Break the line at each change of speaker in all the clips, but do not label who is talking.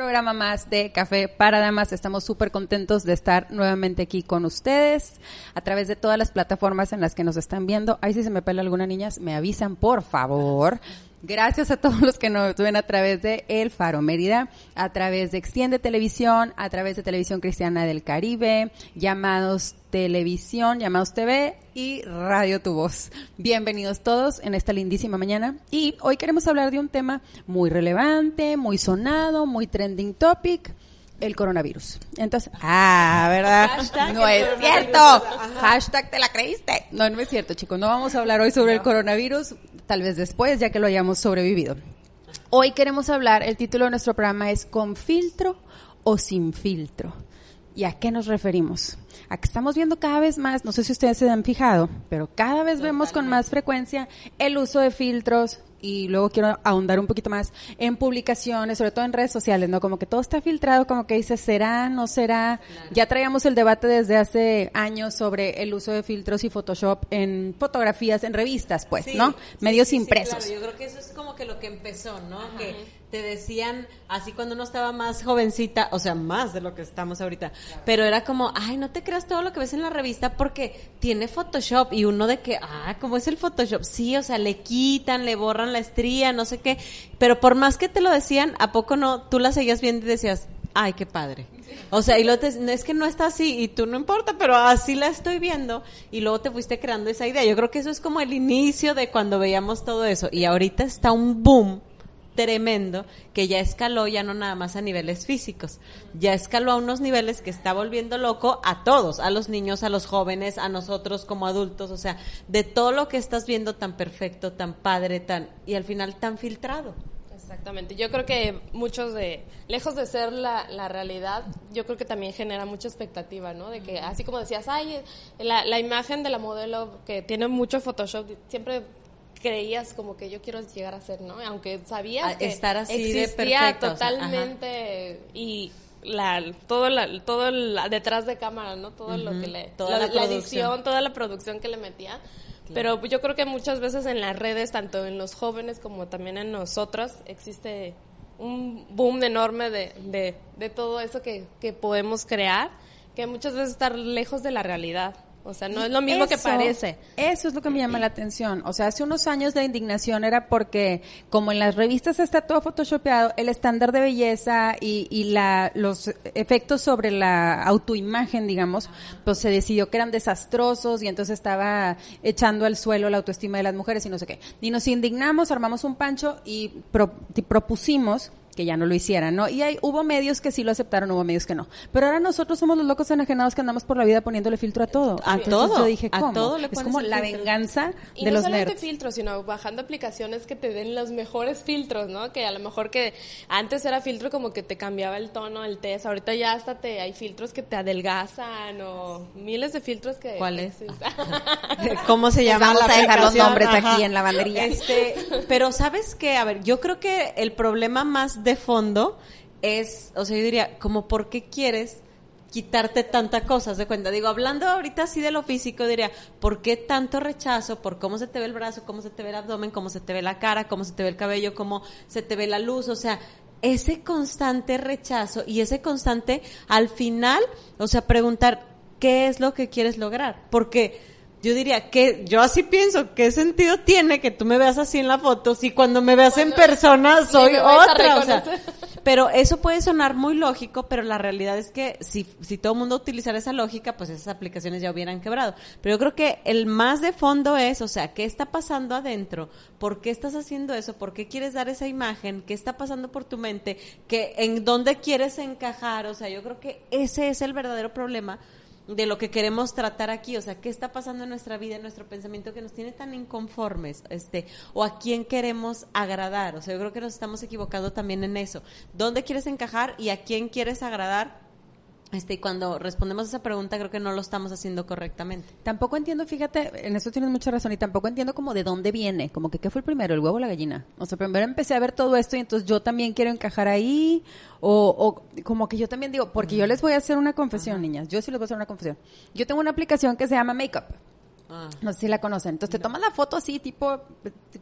programa más de Café para Damas. Estamos súper contentos de estar nuevamente aquí con ustedes a través de todas las plataformas en las que nos están viendo. Ahí si se me pela alguna niñas, me avisan, por favor. Gracias a todos los que nos ven a través de El Faro Mérida, a través de Extiende Televisión, a través de Televisión Cristiana del Caribe, llamados Televisión, llamados TV y Radio Tu Voz. Bienvenidos todos en esta lindísima mañana. Y hoy queremos hablar de un tema muy relevante, muy sonado, muy trending topic el coronavirus. Entonces, ah, ¿verdad? no es cierto. Hashtag te la creíste. No, no es cierto, chicos. No vamos a hablar hoy sobre el coronavirus, tal vez después, ya que lo hayamos sobrevivido. Hoy queremos hablar, el título de nuestro programa es ¿Con filtro o sin filtro? ¿Y a qué nos referimos? A que estamos viendo cada vez más, no sé si ustedes se han fijado, pero cada vez vemos con más frecuencia el uso de filtros, y luego quiero ahondar un poquito más en publicaciones, sobre todo en redes sociales, ¿no? Como que todo está filtrado, como que dice, ¿será, no será? Ya traíamos el debate desde hace años sobre el uso de filtros y Photoshop en fotografías, en revistas, pues, ¿no? Medios impresos.
Claro, yo creo que eso es como que lo que empezó, ¿no? Que te decían, así cuando uno estaba más jovencita, o sea, más de lo que estamos ahorita, pero era como, ay, no te creas todo lo que ves en la revista porque tiene Photoshop y uno de que, ah, ¿cómo es el Photoshop? Sí, o sea, le quitan, le borran la estría, no sé qué, pero por más que te lo decían, ¿a poco no? Tú la seguías viendo y decías, ay, qué padre. O sea, y luego te, es que no está así y tú no importa, pero así la estoy viendo y luego te fuiste creando esa idea. Yo creo que eso es como el inicio de cuando veíamos todo eso y ahorita está un boom tremendo que ya escaló ya no nada más a niveles físicos, ya escaló a unos niveles que está volviendo loco a todos, a los niños, a los jóvenes, a nosotros como adultos, o sea, de todo lo que estás viendo tan perfecto, tan padre, tan y al final tan filtrado.
Exactamente. Yo creo que muchos de, lejos de ser la, la, realidad, yo creo que también genera mucha expectativa, ¿no? De que, así como decías, ay, la, la imagen de la modelo que tiene mucho Photoshop, siempre creías como que yo quiero llegar a ser, ¿no? Aunque sabías que
estar así
existía
de
totalmente y la todo la todo detrás de cámara, ¿no? Todo lo que le
toda la,
la edición, toda la producción que le metía. Pero yo creo que muchas veces en las redes, tanto en los jóvenes como también en nosotros, existe un boom enorme de, de, de todo eso que, que podemos crear, que muchas veces está lejos de la realidad. O sea, no es lo mismo que parece.
Eso es lo que me llama la atención. O sea, hace unos años la indignación era porque, como en las revistas está todo photoshopeado, el estándar de belleza y, y la, los efectos sobre la autoimagen, digamos, pues se decidió que eran desastrosos y entonces estaba echando al suelo la autoestima de las mujeres y no sé qué. Y nos indignamos, armamos un pancho y propusimos que ya no lo hicieran, ¿no? Y hay, hubo medios que sí lo aceptaron, hubo medios que no. Pero ahora nosotros somos los locos enajenados que andamos por la vida poniéndole filtro a todo.
A todo.
Yo dije,
a
¿cómo?
todo le
es como la
filtro.
venganza
Y
de
no
los
solamente
nerds.
filtros, sino bajando aplicaciones que te den los mejores filtros, ¿no? Que a lo mejor que antes era filtro como que te cambiaba el tono, el test, ahorita ya hasta te hay filtros que te adelgazan o miles de filtros que
¿Cuál es?
que-
¿Cómo se llama
vamos
la
a dejar los nombres
Ajá.
aquí en la banderilla.
Este, pero sabes qué, a ver, yo creo que el problema más de fondo es, o sea, yo diría, como por qué quieres quitarte tanta cosas de cuenta. Digo, hablando ahorita así de lo físico, diría, ¿por qué tanto rechazo por cómo se te ve el brazo, cómo se te ve el abdomen, cómo se te ve la cara, cómo se te ve el cabello, cómo se te ve la luz? O sea, ese constante rechazo y ese constante, al final, o sea, preguntar, ¿qué es lo que quieres lograr? Porque yo diría que yo así pienso, ¿qué sentido tiene que tú me veas así en la foto si cuando me veas en persona soy otra? O sea, pero eso puede sonar muy lógico, pero la realidad es que si, si todo el mundo utilizara esa lógica, pues esas aplicaciones ya hubieran quebrado. Pero yo creo que el más de fondo es, o sea, ¿qué está pasando adentro? ¿Por qué estás haciendo eso? ¿Por qué quieres dar esa imagen? ¿Qué está pasando por tu mente? ¿Qué, ¿En dónde quieres encajar? O sea, yo creo que ese es el verdadero problema de lo que queremos tratar aquí, o sea, qué está pasando en nuestra vida, en nuestro pensamiento que nos tiene tan inconformes, este, o a quién queremos agradar, o sea, yo creo que nos estamos equivocando también en eso. ¿Dónde quieres encajar y a quién quieres agradar? Este, y cuando respondemos a esa pregunta, creo que no lo estamos haciendo correctamente.
Tampoco entiendo, fíjate, en eso tienes mucha razón, y tampoco entiendo como de dónde viene, como que qué fue el primero, el huevo o la gallina. O sea, primero empecé a ver todo esto y entonces yo también quiero encajar ahí, o, o como que yo también digo, porque yo les voy a hacer una confesión, niñas, yo sí les voy a hacer una confesión. Yo tengo una aplicación que se llama Makeup.
Ah.
No sé si la conocen. Entonces te tomas la foto así, tipo,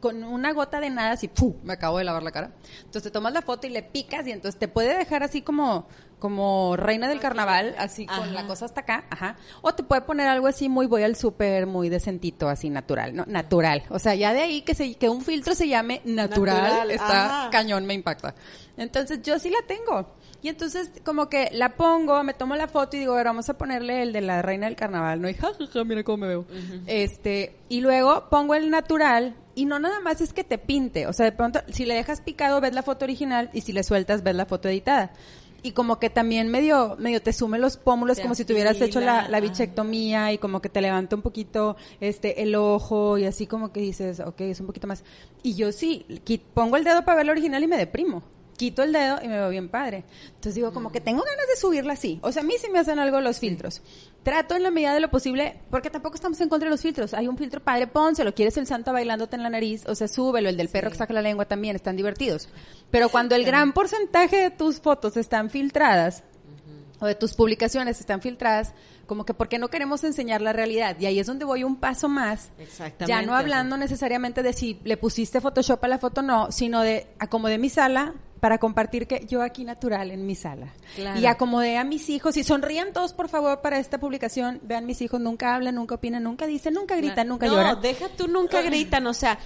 con una gota de nada, así, ¡pum! Me acabo de lavar la cara. Entonces te tomas la foto y le picas y entonces te puede dejar así como, como reina del carnaval, así con
Ajá.
la cosa hasta acá, ajá. O te puede poner algo así muy voy al súper, muy decentito, así natural, ¿no? Natural. O sea, ya de ahí que se, que un filtro se llame natural,
Natural,
está
ajá.
cañón, me impacta. Entonces yo sí la tengo. Y entonces como que la pongo, me tomo la foto y digo, a ver, vamos a ponerle el de la reina del carnaval, ¿no? Y jajaja, mira cómo me veo. Este, y luego pongo el natural y no nada más es que te pinte, o sea, de pronto si le dejas picado ves la foto original y si le sueltas ves la foto editada. Y como que también medio medio te sume los pómulos
Te
como si te hubieras hecho la, la
ajá.
bichectomía y como que te levanta un poquito este el ojo y así como que dices, ok, es un poquito más. Y yo sí, pongo el dedo para ver la original y me deprimo. Quito el dedo y me veo bien padre. Entonces digo, como que tengo ganas de subirla así. O sea, a mí sí me hacen algo los filtros. Trato en la medida de lo posible, porque tampoco estamos en contra de los filtros. Hay un filtro padre, pónselo. ¿Quieres el santo bailándote en la nariz? O sea, súbelo. El del perro que saca la lengua también, están divertidos. Pero cuando el gran porcentaje de tus fotos están filtradas, o de tus publicaciones están filtradas, como que porque no queremos enseñar la realidad. Y ahí es donde voy un paso más.
Exactamente.
Ya no hablando necesariamente de si le pusiste Photoshop a la foto no, sino de acomodé mi sala para compartir que yo aquí natural en mi sala.
Claro.
Y acomodé a mis hijos y sonrían todos por favor para esta publicación. Vean mis hijos, nunca hablan, nunca opinan, nunca dicen, nunca gritan, nunca
no,
lloran.
deja tú nunca gritan, o sea,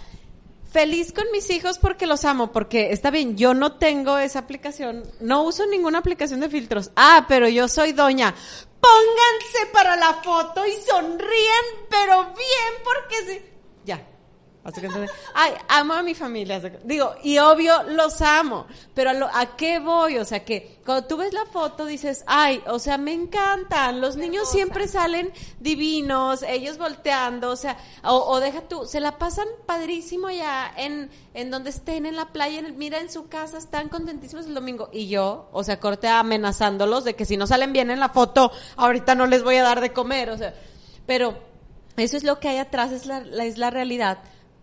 feliz con mis hijos porque los amo, porque está bien, yo no tengo esa aplicación, no uso ninguna aplicación de filtros. Ah, pero yo soy doña. Pónganse para la foto y sonrían, pero bien, porque sí. Así que entonces, ay, amo a mi familia. Digo, y obvio los amo, pero a, lo- ¿a qué voy? O sea, que cuando tú ves la foto dices, ay, o sea, me encantan, los niños siempre salen divinos, ellos volteando, o sea, o, o deja tú, se la pasan padrísimo ya en, en donde estén, en la playa, en el- mira en su casa, están contentísimos el domingo. Y yo, o sea, corte amenazándolos de que si no salen bien en la foto, ahorita no les voy a dar de comer, o sea, pero eso es lo que hay atrás, es la, la- es la realidad.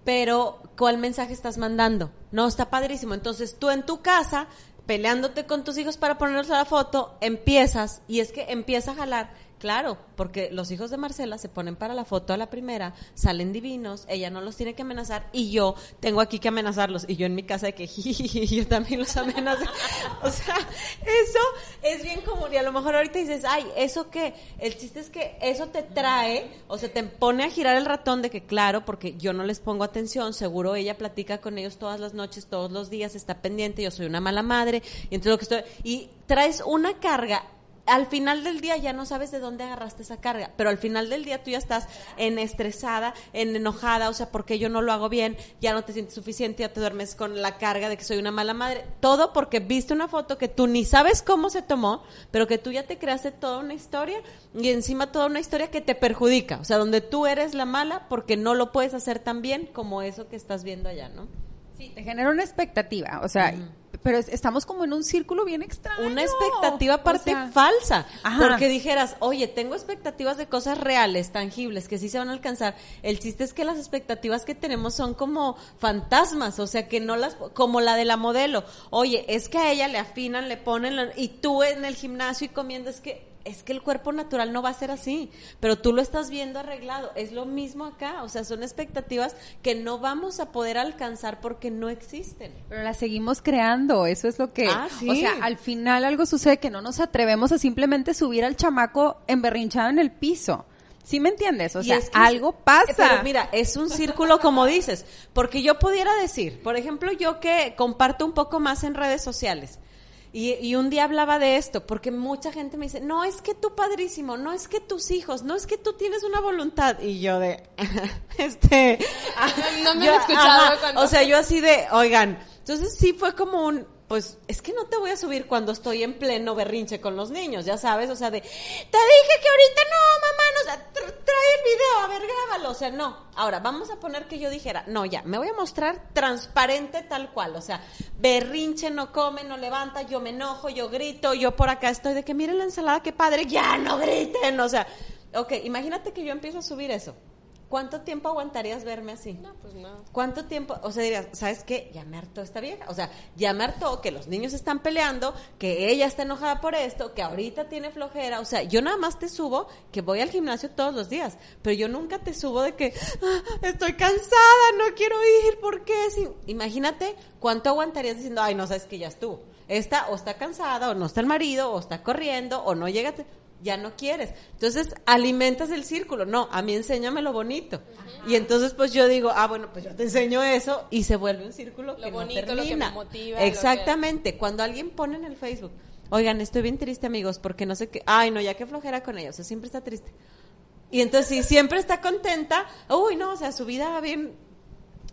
Pero, ¿cuál mensaje estás mandando? No, está padrísimo. Entonces, tú en tu casa, peleándote con tus hijos para ponerlos a la foto, empiezas, y es que empieza a jalar. Claro, porque los hijos de Marcela se ponen para la foto a la primera, salen divinos, ella no los tiene que amenazar, y yo tengo aquí que amenazarlos, y yo en mi casa de que yo también los amenazo. O sea, eso es bien común, y a lo mejor ahorita dices, ay, ¿eso qué? El chiste es que eso te trae, o sea, te pone a girar el ratón de que, claro, porque yo no les pongo atención, seguro ella platica con ellos todas las noches, todos los días, está pendiente, yo soy una mala madre, y entonces lo que estoy, y traes una carga al final del día ya no sabes de dónde agarraste esa carga, pero al final del día tú ya estás en estresada, en enojada, o sea, porque yo no lo hago bien, ya no te sientes suficiente, ya te duermes con la carga de que soy una mala madre, todo porque viste una foto que tú ni sabes cómo se tomó, pero que tú ya te creaste toda una historia y encima toda una historia que te perjudica, o sea, donde tú eres la mala porque no lo puedes hacer tan bien como eso que estás viendo allá, ¿no?
Sí, te genera una expectativa, o sea, pero es- estamos como en un círculo bien extraño.
una expectativa aparte
O sea,
falsa.
Ajá.
Porque dijeras, oye, tengo expectativas de cosas reales, tangibles, que sí se van a alcanzar. El chiste es que las expectativas que tenemos son como fantasmas, o sea, que no las, como la de la modelo. Oye, es que a ella le afinan, le ponen, y tú en el gimnasio y comiendo, es que es que el cuerpo natural no va a ser así, pero tú lo estás viendo arreglado. Es lo mismo acá, o sea, son expectativas que no vamos a poder alcanzar porque no existen.
Pero la seguimos creando, eso es lo que...
Ah, sí.
O sea, al final algo sucede que no nos atrevemos a simplemente subir al chamaco emberrinchado en el piso. ¿Sí me entiendes? O sea,
es que
algo pasa.
Pero mira, es un círculo como dices, porque yo pudiera decir, por ejemplo, yo que comparto un poco más en redes sociales. Y, y un día hablaba de esto, porque mucha gente me dice, no es que tú padrísimo, no es que tus hijos, no es que tú tienes una voluntad. Y yo de, este...
No me
yo-
han escuchado
ajá,
cuando-
O sea, yo así de, oigan, entonces sí fue como un, pues es que no te voy a subir cuando estoy en pleno berrinche con los niños, ya sabes, o sea, de, te dije que ahorita no, mamá, no, o sea, tr- trae el video, a ver, grábalo, o sea, no. Ahora, vamos a poner que yo dijera, no, ya, me voy a mostrar transparente tal cual, o sea, berrinche, no come, no levanta, yo me enojo, yo grito, yo por acá estoy de que miren la ensalada, qué padre, ya no griten, o sea, ok, imagínate que yo empiezo a subir eso. ¿Cuánto tiempo aguantarías verme así?
No, pues no.
¿Cuánto tiempo? O sea, dirías, ¿sabes qué? Ya me hartó esta vieja. O sea, ya me hartó que los niños están peleando, que ella está enojada por esto, que ahorita tiene flojera. O sea, yo nada más te subo que voy al gimnasio todos los días, pero yo nunca te subo de que "Ah, estoy cansada, no quiero ir, ¿por qué? Si- imagínate cuánto aguantarías diciendo, ay, no sabes que ya estuvo. Esta o está cansada, o no está el marido, o está corriendo, o no llega. Ya no quieres. Entonces, alimentas el círculo. No, a mí enséñame lo bonito. Y entonces, pues yo digo, ah, bueno, pues yo te enseño eso y se vuelve un círculo
Lo
que
bonito,
no
lo que
termina.
me motiva, que-
Exactamente. Cuando alguien pone en el Facebook, oigan, estoy bien triste, amigos, porque no sé qué. Ay, no, ya que flojera con. O sea, siempre está triste. Y entonces, si siempre está contenta, uy, no, o sea, su vida va bien.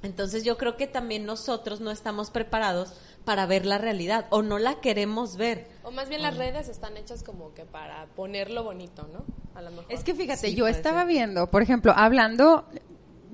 Entonces, yo creo que también nosotros no estamos preparados para ver la realidad o no la queremos ver.
O más bien las redes están hechas como que para ponerlo bonito, ¿no? A lo mejor.
Es que fíjate,
Sí,
yo estaba
ser.
viendo, por ejemplo, hablando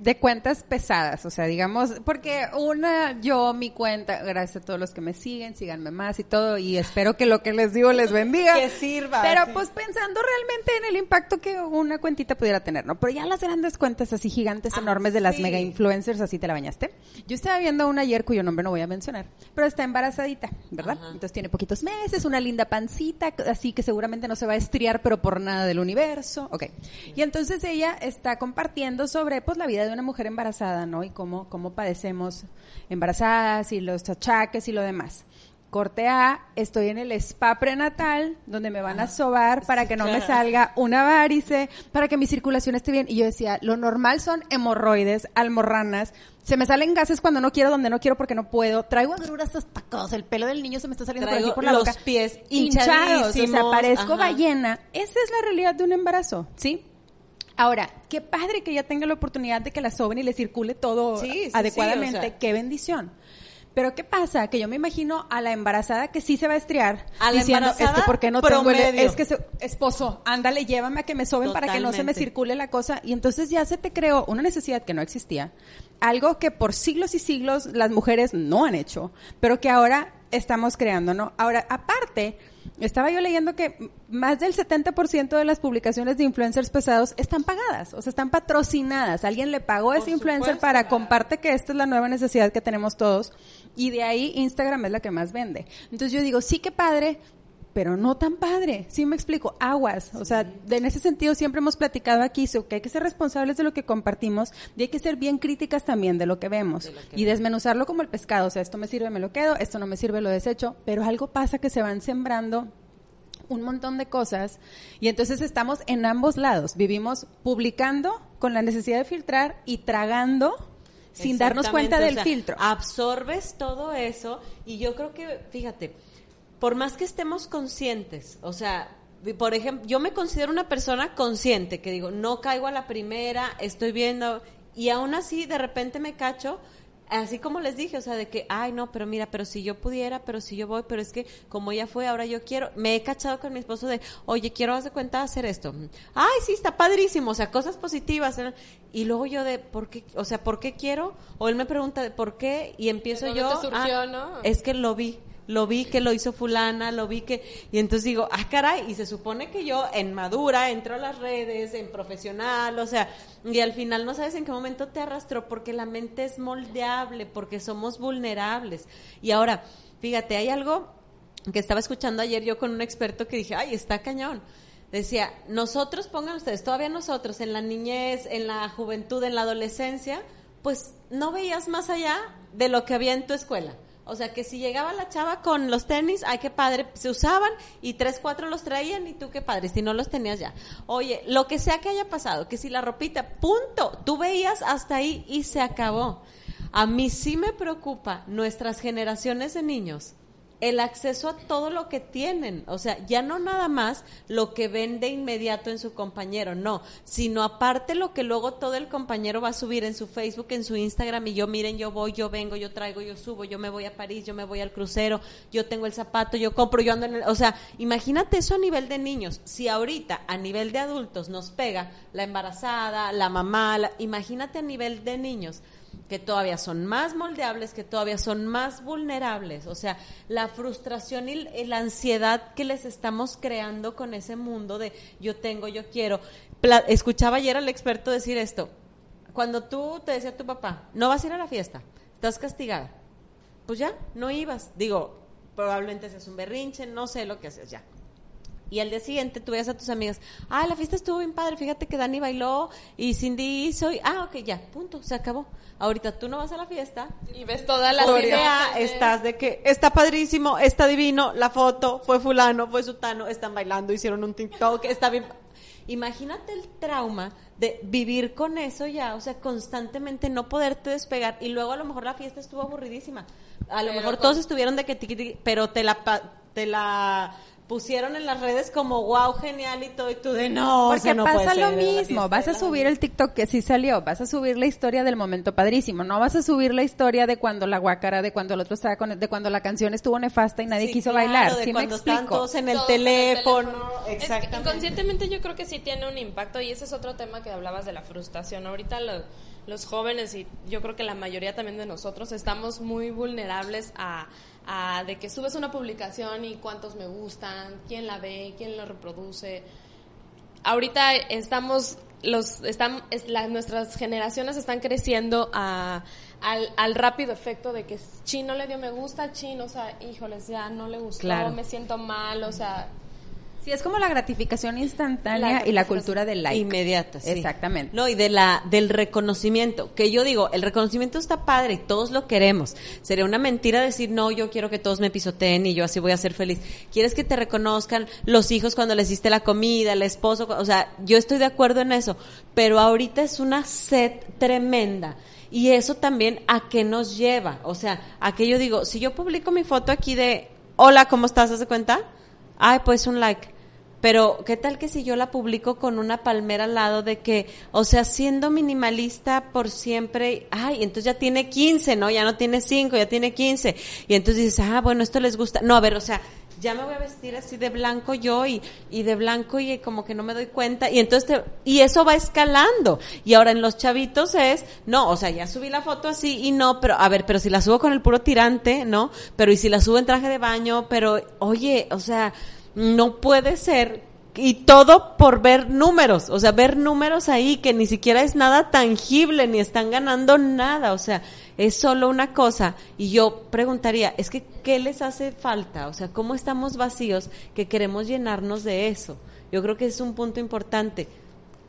de cuentas pesadas, o sea, digamos, porque una, yo, mi cuenta, gracias a todos los que me siguen, síganme más y todo, y espero que lo que les digo les bendiga.
Que sirva,
Pero
sí.
pues pensando realmente en el impacto que una cuentita pudiera tener, ¿no? Pero ya las grandes cuentas así gigantes,
Ah,
enormes de las
sí.
mega influencers, así te la bañaste. Yo estaba viendo una ayer cuyo nombre no voy a mencionar, pero está embarazadita, ¿verdad?
Ajá.
Entonces tiene poquitos meses, una linda pancita, así que seguramente no se va a estriar, pero por nada del universo. Ok. Y entonces ella está compartiendo sobre pues la vida de una mujer embarazada, ¿no? Y cómo, cómo padecemos embarazadas y los achaques y lo demás. Corte A, estoy en el spa prenatal, donde me van a sobar para que no me salga una varice, para que mi circulación esté bien. Y yo decía, lo normal son hemorroides, almorranas, se me salen gases cuando no quiero, donde no quiero porque no puedo, traigo agruras hasta cosas, el pelo del niño se me está saliendo por aquí por la
los
boca.
pies
hinchados, o sea,
hinchadísimos,
parezco
ajá.
ballena. Esa es la realidad de un embarazo, ¿sí? Ahora, qué padre que ella tenga la oportunidad de que la soben y le circule todo
Sí, sí, sí,
adecuadamente.
o sea.
Qué bendición. Pero ¿qué pasa? Que yo me imagino a la embarazada que sí se va a estriar
A la
diciendo, es que
embarazada
porque no tengo el, es que se- esposo, ándale, llévame a que me soben para que no se me circule la cosa y entonces ya se te creó una necesidad que no existía, algo que por siglos y siglos las mujeres no han hecho, pero que ahora estamos creando, ¿no? Ahora, aparte, estaba yo leyendo que más del 70% de las publicaciones de influencers pesados están pagadas, o sea, están patrocinadas. Alguien le pagó a ese influencer
supuesto.
para comparte que esta es la nueva necesidad que tenemos todos y de ahí Instagram es la que más vende. Entonces yo digo, sí que padre, pero no tan padre. Sí me explico, aguas. O sea, en ese sentido siempre hemos platicado aquí so, que hay que ser responsables de lo que compartimos y hay que ser bien críticas también de lo que vemos y desmenuzarlo como el pescado. O sea, esto me sirve, me lo quedo, esto no me sirve, lo desecho. Pero algo pasa que se van sembrando un montón de cosas y entonces estamos en ambos lados. Vivimos publicando con la necesidad de filtrar y tragando sin darnos cuenta del
o sea,
filtro.
Absorbes todo eso y yo creo que, fíjate, por más que estemos conscientes, o sea, por ejemplo, yo me considero una persona consciente, que digo, no caigo a la primera, estoy viendo, y aún así de repente me cacho, así como les dije, o sea, de que, ay, no, pero mira, pero si yo pudiera, pero si yo voy, pero es que como ella fue, ahora yo quiero, me he cachado con mi esposo de, oye, quiero, haz de cuenta, hacer esto. Ay, sí, está padrísimo, o sea, cosas positivas. ¿eh? Y luego yo de, ¿por qué? O sea, ¿por qué quiero? O él me pregunta de por qué, y empiezo
¿De dónde
yo,
surgió,
ah,
no?
es que lo vi. Lo vi que lo hizo fulana, lo vi que... Y entonces digo, ah, caray, y se supone que yo en madura entro a las redes, en profesional, o sea, y al final no sabes en qué momento te arrastró porque la mente es moldeable, porque somos vulnerables. Y ahora, fíjate, hay algo que estaba escuchando ayer yo con un experto que dije, ay, está cañón. Decía, nosotros, pongan ustedes, todavía nosotros, en la niñez, en la juventud, en la adolescencia, pues no veías más allá de lo que había en tu escuela. O sea, que si llegaba la chava con los tenis, ay, qué padre, se usaban y tres, cuatro los traían y tú qué padre, si no los tenías ya. Oye, lo que sea que haya pasado, que si la ropita, punto, tú veías hasta ahí y se acabó. A mí sí me preocupa nuestras generaciones de niños el acceso a todo lo que tienen, o sea, ya no nada más lo que ven de inmediato en su compañero, no, sino aparte lo que luego todo el compañero va a subir en su Facebook, en su Instagram y yo miren, yo voy, yo vengo, yo traigo, yo subo, yo me voy a París, yo me voy al crucero, yo tengo el zapato, yo compro, yo ando en el, o sea, imagínate eso a nivel de niños, si ahorita a nivel de adultos nos pega la embarazada, la mamá, la- imagínate a nivel de niños que todavía son más moldeables, que todavía son más vulnerables. O sea, la frustración y la ansiedad que les estamos creando con ese mundo de yo tengo, yo quiero. Escuchaba ayer al experto decir esto. cuando tú te decía tu papá, no vas a ir a la fiesta, estás castigada, pues ya, no ibas. Digo, probablemente haces un berrinche, no sé lo que haces ya. Y al día siguiente tú veías a tus amigas, ah, la fiesta estuvo bien padre, fíjate que Dani bailó y Cindy hizo, y, ah, ok, ya, punto, se acabó. Ahorita tú no vas a la fiesta.
Y ves toda la
idea, estás de que está padrísimo, está divino, la foto, fue fulano, fue sutano, están bailando, hicieron un TikTok, está bien. Imagínate el trauma de vivir con eso ya, o sea, constantemente no poderte despegar y luego a lo mejor la fiesta estuvo aburridísima. A lo mejor todos estuvieron de que pero te la te la pusieron en las redes como wow, genial y todo, y tú de no.
Porque pasa lo mismo, vas a subir el TikTok que sí salió, vas a subir la historia del momento padrísimo, no vas a subir la historia de cuando la guacara, de cuando el otro estaba con, de cuando la canción estuvo nefasta y nadie quiso bailar.
De cuando están todos en el teléfono. Exactamente.
inconscientemente yo creo que sí tiene un impacto y ese es otro tema que hablabas de la frustración. Ahorita los jóvenes y yo creo que la mayoría también de nosotros estamos muy vulnerables a de que subes una publicación y cuántos me gustan, quién la ve, quién la reproduce. Ahorita estamos, los, están, nuestras generaciones están creciendo a, al, rápido efecto de que chino le dio me gusta, chino, o sea, híjoles, ya no le gustó, me siento mal, o sea,
Sí, es como la gratificación instantánea y la cultura del like.
Inmediata, sí.
Exactamente.
No, y de la, del reconocimiento, que yo digo, el reconocimiento está padre y todos lo queremos. Sería una mentira decir, no, yo quiero que todos me pisoteen y yo así voy a ser feliz. Quieres que te reconozcan los hijos cuando les hiciste la comida, el esposo, o sea, yo estoy de acuerdo en eso, pero ahorita es una sed tremenda. Y eso también a qué nos lleva, o sea, a que yo digo, si yo publico mi foto aquí de, hola, ¿cómo estás? ¿Hace cuenta? Ay, pues un like. Pero, ¿qué tal que si yo la publico con una palmera al lado de que, o sea, siendo minimalista por siempre, ay, entonces ya tiene 15, ¿no? Ya no tiene 5, ya tiene 15. Y entonces dices, ah, bueno, esto les gusta. No, a ver, o sea, ya me voy a vestir así de blanco yo y, y de blanco y como que no me doy cuenta. Y entonces, y eso va escalando. Y ahora en los chavitos es, no, o sea, ya subí la foto así y no, pero, a ver, pero si la subo con el puro tirante, ¿no? Pero y si la subo en traje de baño, pero, oye, o sea, no puede ser y todo por ver números, o sea, ver números ahí que ni siquiera es nada tangible, ni están ganando nada, o sea, es solo una cosa. Y yo preguntaría, es que, ¿qué les hace falta? O sea, ¿cómo estamos vacíos que queremos llenarnos de eso? Yo creo que es un punto importante.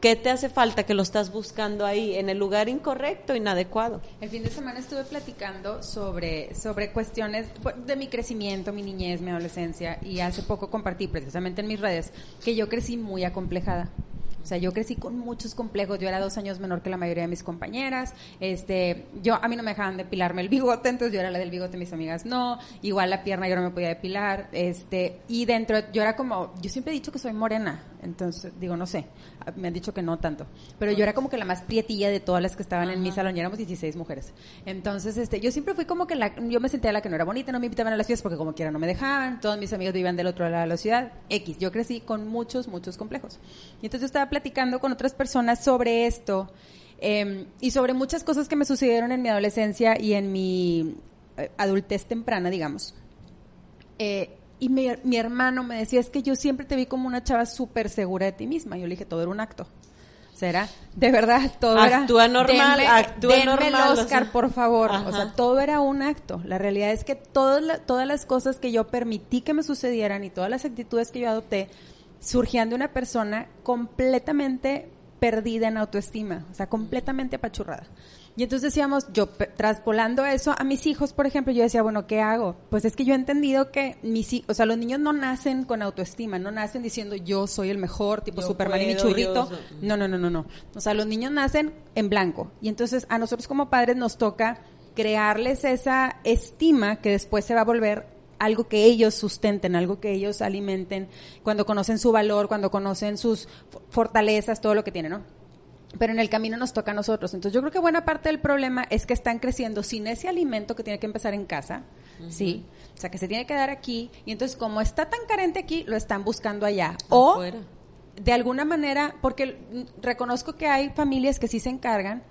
¿Qué te hace falta que lo estás buscando ahí en el lugar incorrecto, inadecuado?
El fin de semana estuve platicando sobre, sobre cuestiones de mi crecimiento, mi niñez, mi adolescencia y hace poco compartí precisamente en mis redes que yo crecí muy acomplejada. O sea, yo crecí con muchos complejos. Yo era dos años menor que la mayoría de mis compañeras. Este, yo a mí no me dejaban depilarme el bigote, entonces yo era la del bigote, mis amigas no. Igual la pierna yo no me podía depilar. Este, y dentro yo era como, yo siempre he dicho que soy morena. Entonces, digo, no sé, me han dicho que no tanto. Pero yo era como que la más prietilla de todas las que estaban en mi salón, y éramos 16 mujeres. Entonces, este, yo siempre fui como que la, yo me sentía la que no era bonita, no me invitaban a las fiestas porque como quiera no me dejaban, todos mis amigos vivían del otro lado de la ciudad, X. Yo crecí con muchos, muchos complejos. Y entonces yo estaba platicando con otras personas sobre esto em, y sobre muchas cosas que me sucedieron en mi adolescencia y en mi eh, adultez temprana, digamos. Eh, y mi, mi, hermano me decía, es que yo siempre te vi como una chava súper segura de ti misma. Yo le dije, todo era un acto. será de verdad, todo
actúa normal, actúa normal.
el Oscar, por favor. O sea, todo era un acto. La realidad es que todas, todas las cosas que yo permití que me sucedieran y todas las actitudes que yo adopté surgían de una persona completamente perdida en autoestima, o sea, completamente apachurrada. Y entonces decíamos, yo traspolando eso a mis hijos, por ejemplo, yo decía, bueno, ¿qué hago? Pues es que yo he entendido que mis o sea, los niños no nacen con autoestima, no nacen diciendo yo soy el mejor, tipo Superman y mi churrito. No, no, no, no, no. O sea, los niños nacen en blanco. Y entonces a nosotros como padres nos toca crearles esa estima que después se va a volver algo que ellos sustenten, algo que ellos alimenten, cuando conocen su valor, cuando conocen sus fortalezas, todo lo que tienen, ¿no? Pero en el camino nos toca a nosotros. Entonces yo creo que buena parte del problema es que están creciendo sin ese alimento que tiene que empezar en casa, ¿sí? O sea, que se tiene que dar aquí y entonces como está tan carente aquí, lo están buscando allá. O de alguna manera, porque reconozco que hay familias que sí se encargan,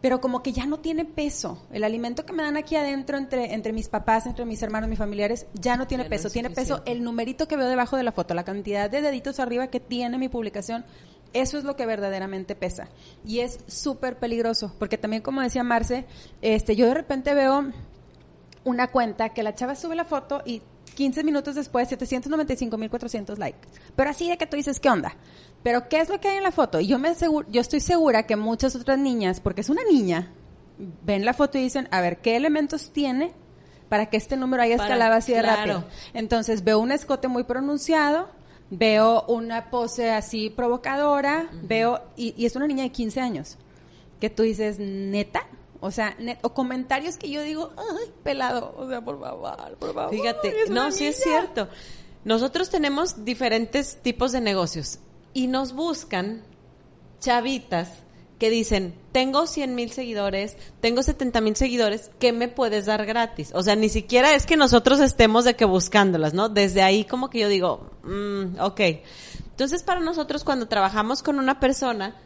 pero como que ya no tiene peso. El alimento que me dan aquí adentro entre, entre mis papás, entre mis hermanos, mis familiares, ya no tiene peso. tiene peso el numerito que veo debajo de la foto, la cantidad de deditos arriba que tiene mi publicación Eso es lo que verdaderamente pesa. Y es súper peligroso, porque también como decía Marce, este, yo de repente veo una cuenta que la chava sube la foto y 15 minutos después 795.400 likes. Pero así de que tú dices, ¿qué onda? Pero ¿qué es lo que hay en la foto? Y yo, me yo estoy segura que muchas otras niñas, porque es una niña, ven la foto y dicen, a ver, ¿qué elementos tiene para que este número haya escalado así de rápido? Entonces veo un escote muy pronunciado, veo una pose así provocadora, veo, y, y, es una niña de 15 años, que tú dices, neta, o sea, o comentarios que yo digo, ay, pelado, o sea, por favor, por favor.
Fíjate, no, sí es cierto. Nosotros tenemos diferentes tipos de negocios y nos buscan chavitas que dicen, tengo 100 mil seguidores, tengo 70 mil seguidores, ¿qué me puedes dar gratis? O sea, ni siquiera es que nosotros estemos de que buscándolas, ¿no? Desde ahí como que yo digo, mm, ok. Entonces, para nosotros cuando trabajamos con una persona,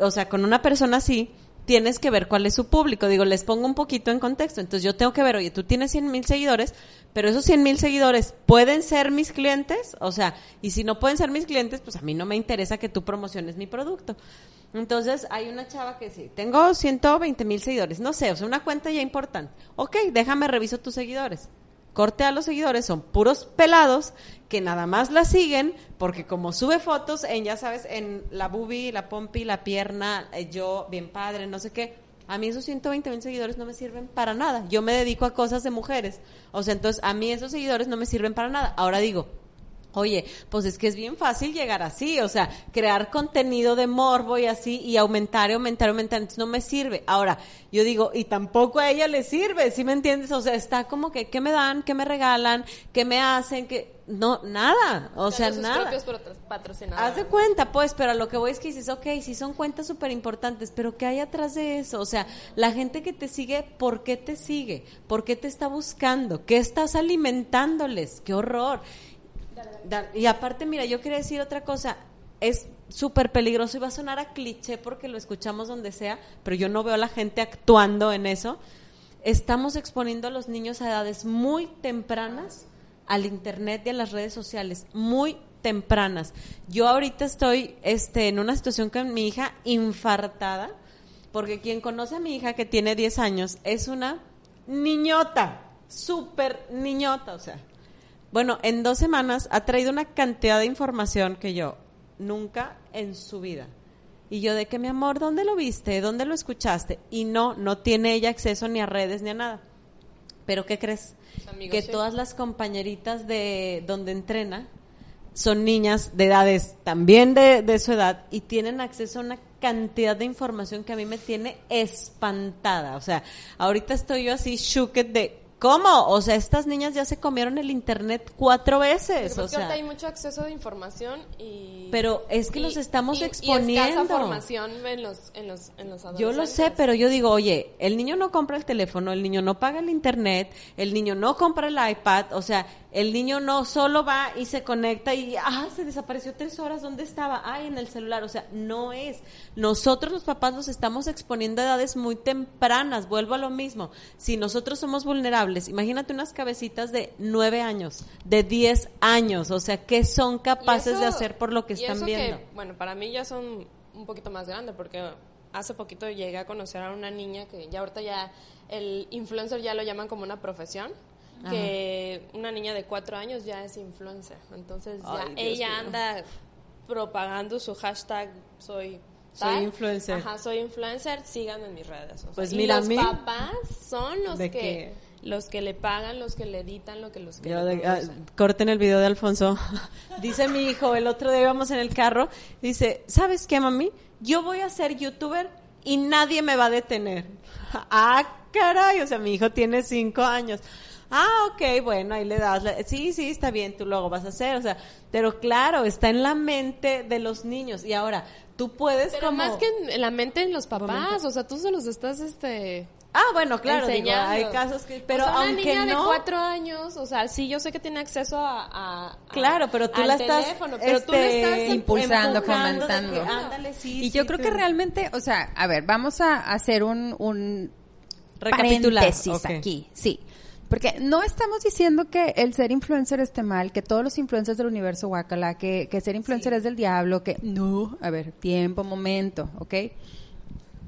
o sea, con una persona así, tienes que ver cuál es su público. Digo, les pongo un poquito en contexto. Entonces yo tengo que ver, oye, tú tienes 100 mil seguidores, pero esos 100 mil seguidores pueden ser mis clientes. O sea, y si no pueden ser mis clientes, pues a mí no me interesa que tú promociones mi producto. Entonces hay una chava que sí, tengo 120 mil seguidores, no sé, o sea, una cuenta ya importante. Ok, déjame reviso tus seguidores corte a los seguidores son puros pelados que nada más la siguen porque como sube fotos en, ya sabes, en la bubi, la pompi, la pierna, eh, yo, bien padre, no sé qué. A mí esos 120 mil seguidores no me sirven para nada. Yo me dedico a cosas de mujeres. O sea, entonces a mí esos seguidores no me sirven para nada. Ahora digo, Oye, pues es que es bien fácil llegar así, o sea, crear contenido de morbo y así, y aumentar y aumentar y aumentar, entonces no me sirve. Ahora, yo digo, y tampoco a ella le sirve, ¿sí me entiendes? O sea, está como que, ¿qué me dan? ¿Qué me regalan? ¿Qué me hacen? que No, nada, o sea, nada. Haz de cuenta, pues, pero a lo que voy es que dices, ok, sí son cuentas súper importantes, pero ¿qué hay atrás de eso? O sea, la gente que te sigue, ¿por qué te sigue? ¿Por qué te está buscando? ¿Qué estás alimentándoles? ¡Qué horror! Y aparte, mira, yo quería decir otra cosa. Es súper peligroso y va a sonar a cliché porque lo escuchamos donde sea, pero yo no veo a la gente actuando en eso. Estamos exponiendo a los niños a edades muy tempranas al internet y a las redes sociales, muy tempranas. Yo ahorita estoy este, en una situación con mi hija infartada, porque quien conoce a mi hija que tiene 10 años es una niñota, súper niñota, o sea, bueno, en dos semanas ha traído una cantidad de información que yo nunca en su vida. Y yo de que, mi amor, ¿dónde lo viste? ¿Dónde lo escuchaste? Y no, no tiene ella acceso ni a redes ni a nada. Pero ¿qué crees? que todas las compañeritas de donde entrena son niñas de edades también de, de, su edad y tienen acceso a una cantidad de información que a mí me tiene espantada. O sea, ahorita estoy yo así shooked de ¿Cómo? O sea, estas niñas ya se comieron el internet cuatro veces. o sea,
hay mucho acceso de información y.
Pero es que los estamos exponiendo.
Y formación en los, en los, en los
Yo lo sé, pero yo digo, oye, el niño no compra el teléfono, el niño no paga el internet, el niño no compra el iPad, o sea, el niño no solo va y se conecta y, ah, se desapareció tres horas, ¿dónde estaba? Ay, en el celular. O sea, no es. Nosotros los papás nos estamos exponiendo a edades muy tempranas. Vuelvo a lo mismo. Si nosotros somos vulnerables, imagínate unas cabecitas de nueve años, de diez años. O sea, ¿qué son capaces de hacer por lo que están viendo?
bueno, para mí ya son un poquito más grandes porque hace poquito llegué a conocer a una niña que ya ahorita ya el influencer ya lo llaman como una profesión que una niña de cuatro años ya es influencer. Entonces ya ella anda propagando su hashtag soy
soy influencer.
Ajá, soy influencer, síganme en mis redes.
pues mira,
los papás son los que los que le pagan, los que le editan, lo que los que
ah, corten el video de Alfonso. dice mi hijo, el otro día íbamos en el carro, dice, "¿Sabes qué, mami? Yo voy a ser youtuber y nadie me va a detener." ah, caray, o sea, mi hijo tiene cinco años. Ah, ok, bueno, ahí le das. sí, sí, está bien, tú luego vas a hacer. O sea, pero claro, está en la mente de los niños. Y ahora, tú puedes
pero más que en la mente de los papás, o sea, tú se los estás, este...
Ah, bueno, claro, hay casos que, pero
una
aunque
niña
no,
de cuatro años, o sea, sí, yo sé que tiene acceso a,
claro, pero tú la estás,
pero tú le estás
este, impulsando, fomentando.
ándale, sí,
y yo creo que realmente, o sea, a ver, vamos a hacer un, un
paréntesis
aquí, sí. Porque no estamos diciendo que el ser influencer esté mal, que todos los influencers del universo Wakala, que, que ser influencer es del diablo, que no, a ver, tiempo, momento, ¿ok?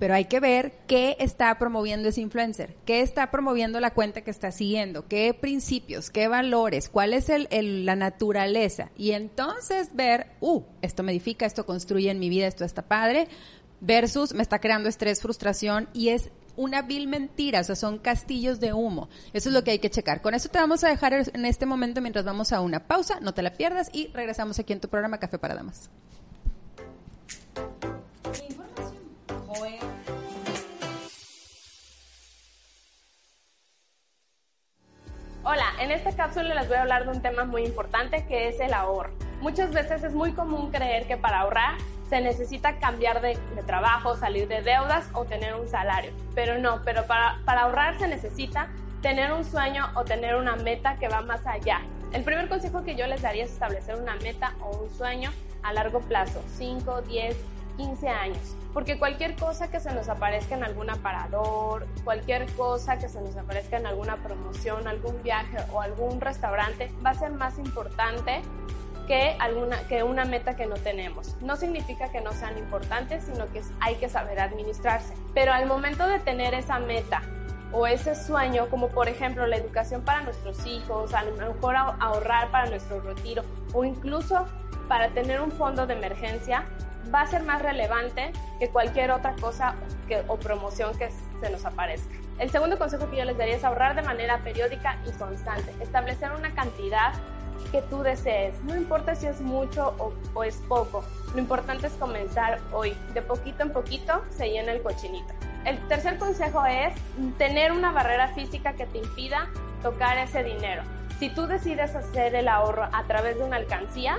Pero hay que ver qué está promoviendo ese influencer, qué está promoviendo la cuenta que está siguiendo, qué principios, qué valores, cuál es la naturaleza. Y entonces ver, uh, esto me edifica, esto construye en mi vida, esto está padre, versus me está creando estrés, frustración y es una vil mentira, o sea, son castillos de humo. Eso es lo que hay que checar. Con eso te vamos a dejar en este momento mientras vamos a una pausa, no te la pierdas y regresamos aquí en tu programa Café para Damas.
Hola, en esta cápsula les voy a hablar de un tema muy importante que es el ahorro. Muchas veces es muy común creer que para ahorrar se necesita cambiar de, trabajo, salir de deudas o tener un salario. Pero no, pero para, para ahorrar se necesita tener un sueño o tener una meta que va más allá. El primer consejo que yo les daría es establecer una meta o un sueño a largo plazo, 5, 10, 15 años. Porque cualquier cosa que se nos aparezca en algún aparador, cualquier cosa que se nos aparezca en alguna promoción, algún viaje o algún restaurante, va a ser más importante que, alguna, que una meta que no tenemos. No significa que no sean importantes, sino que hay que saber administrarse. Pero al momento de tener esa meta o ese sueño, como por ejemplo la educación para nuestros hijos, a lo mejor ahorrar para nuestro retiro o incluso para tener un fondo de emergencia, va a ser más relevante que cualquier otra cosa o promoción que se nos aparezca. El segundo consejo que yo les daría es ahorrar de manera periódica y constante, establecer una cantidad que tú desees. No importa si es mucho o, es poco, lo importante es comenzar hoy. De poquito en poquito se llena el cochinito. El tercer consejo es tener una barrera física que te impida tocar ese dinero. Si tú decides hacer el ahorro a través de una alcancía,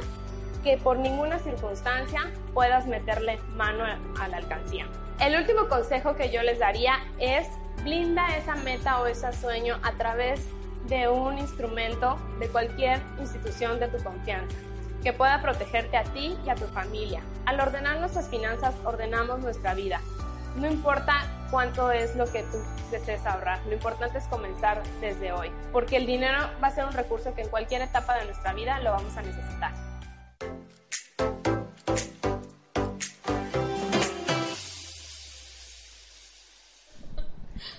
que por ninguna circunstancia puedas meterle mano a la alcancía. El último consejo que yo les daría es blinda esa meta o ese sueño a través de un instrumento de cualquier institución de tu confianza que pueda protegerte a ti y a tu familia. Al ordenar nuestras finanzas, ordenamos nuestra vida. No importa cuánto es lo que tú desees ahorrar, lo importante es comenzar desde hoy, porque el dinero va a ser un recurso que en cualquier etapa de nuestra vida lo vamos a necesitar. あ!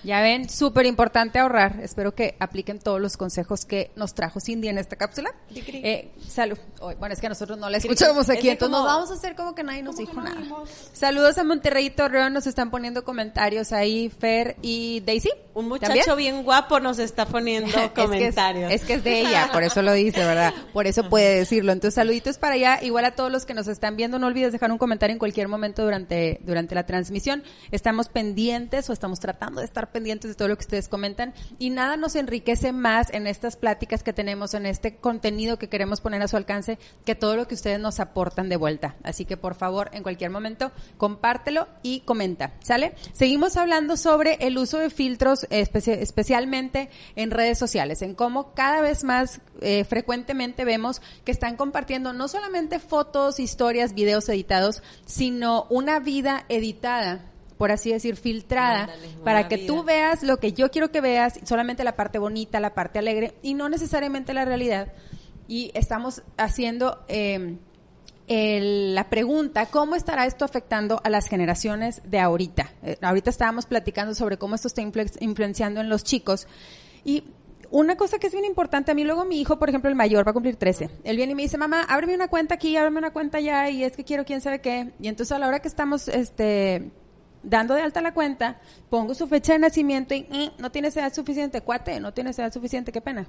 Ya ven, súper importante ahorrar. Espero que apliquen todos los consejos que nos trajo Cindy en esta cápsula. Eh, salud. Oh, bueno, es que nosotros no la escuchamos aquí, entonces como, nos vamos a hacer como que nadie nos dijo no nada. Vimos? Saludos a Monterrey y Torreón, nos están poniendo comentarios ahí, Fer y Daisy.
Un muchacho ¿también? bien guapo nos está poniendo
es
comentarios.
Que es, es, que es de ella, por eso lo dice, ¿verdad? Por eso puede decirlo. Entonces, saluditos para allá. Igual a todos los que nos están viendo, no olvides dejar un comentario en cualquier momento durante, durante la transmisión. Estamos pendientes o estamos tratando de estar pendientes de todo lo que ustedes comentan y nada nos enriquece más en estas pláticas que tenemos, en este contenido que queremos poner a su alcance, que todo lo que ustedes nos aportan de vuelta. Así que por favor, en cualquier momento, compártelo y comenta, ¿sale? Seguimos hablando sobre el uso de filtros, especi especialmente en redes sociales, en cómo cada vez más eh, frecuentemente vemos que están compartiendo no solamente fotos, historias, videos editados, sino una vida editada por así decir, filtrada, Ándale, para que vida. tú veas lo que yo quiero que veas, solamente la parte bonita, la parte alegre, y no necesariamente la realidad. Y estamos haciendo eh, el, la pregunta, ¿cómo estará esto afectando a las generaciones de ahorita? Eh, ahorita estábamos platicando sobre cómo esto está influ influenciando en los chicos. Y una cosa que es bien importante, a mí luego mi hijo, por ejemplo, el mayor, va a cumplir 13. Él viene y me dice, mamá, ábreme una cuenta aquí, ábreme una cuenta allá, y es que quiero quién sabe qué. Y entonces a la hora que estamos, este, dando de alta la cuenta, pongo su fecha de nacimiento y, y no tienes edad suficiente, cuate, no tienes edad suficiente, qué pena.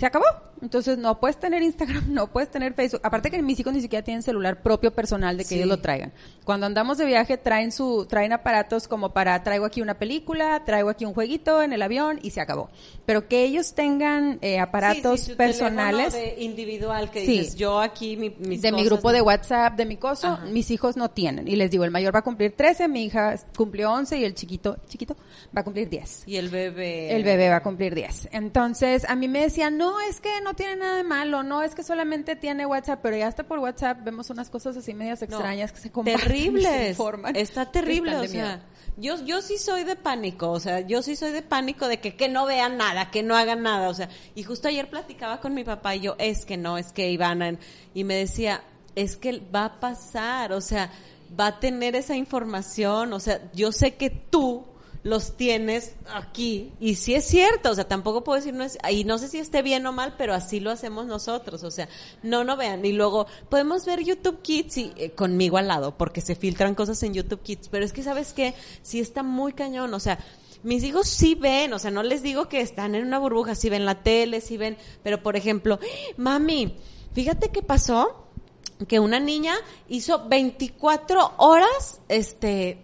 Se acabó. Entonces no puedes tener Instagram, no puedes tener Facebook. Aparte que mis hijos ni siquiera tienen celular propio personal de que sí. ellos lo traigan. Cuando andamos de viaje traen su, traen aparatos como para traigo aquí una película, traigo aquí un jueguito en el avión y se acabó. Pero que ellos tengan eh, aparatos
sí, sí,
personales.
De individual que dices, yo aquí mi, mis
de mi grupo de WhatsApp, de mi coso, Ajá. mis hijos no tienen. Y les digo, el mayor va a cumplir 13, mi hija cumplió 11 y el chiquito, chiquito va a cumplir 10.
Y el bebé.
El bebé va a cumplir 10. Entonces, a mí me decían, no, es que no tiene nada de malo, no, es que solamente tiene WhatsApp, pero ya hasta por WhatsApp vemos unas cosas así medias extrañas no, que se comparten.
terrible.
informan
Está terrible, o sea. Yo, yo sí soy de pánico, o sea, yo sí soy de pánico de que, que no vean nada, que no hagan nada, o sea, y justo ayer platicaba con mi papá y yo, es que no, es que Ivana, y me decía, es que va a pasar, o sea, va a tener esa información, o sea, yo sé que tú los tienes aquí. Y sí es cierto, o sea, tampoco puedo decir no es y no sé si esté bien o mal, pero así lo hacemos nosotros, o sea, no no vean. Y luego podemos ver YouTube Kids y eh, conmigo al lado porque se filtran cosas en YouTube Kids, pero es que sabes qué, sí está muy cañón, o sea, mis hijos sí ven, o sea, no les digo que están en una burbuja, sí ven la tele, sí ven, pero por ejemplo, mami, fíjate qué pasó, que una niña hizo 24 horas, este,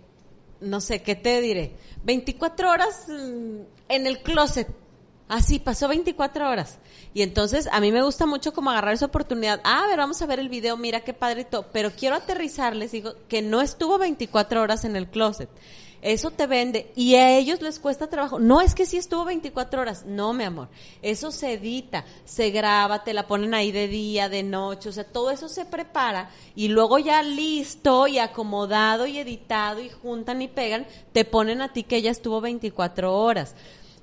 no sé, ¿qué te diré? 24 horas mm, en el closet. Así, pasó 24 horas. Y entonces a mí me gusta mucho como agarrar esa oportunidad. Ah, a ver, vamos a ver el video, mira qué padre todo. Pero quiero aterrizarles, digo, que no estuvo 24 horas en el closet. Eso te vende y a ellos les cuesta trabajo. No es que sí estuvo 24 horas, no, mi amor. Eso se edita, se graba, te la ponen ahí de día, de noche, o sea, todo eso se prepara y luego ya listo y acomodado y editado y juntan y pegan, te ponen a ti que ella estuvo 24 horas.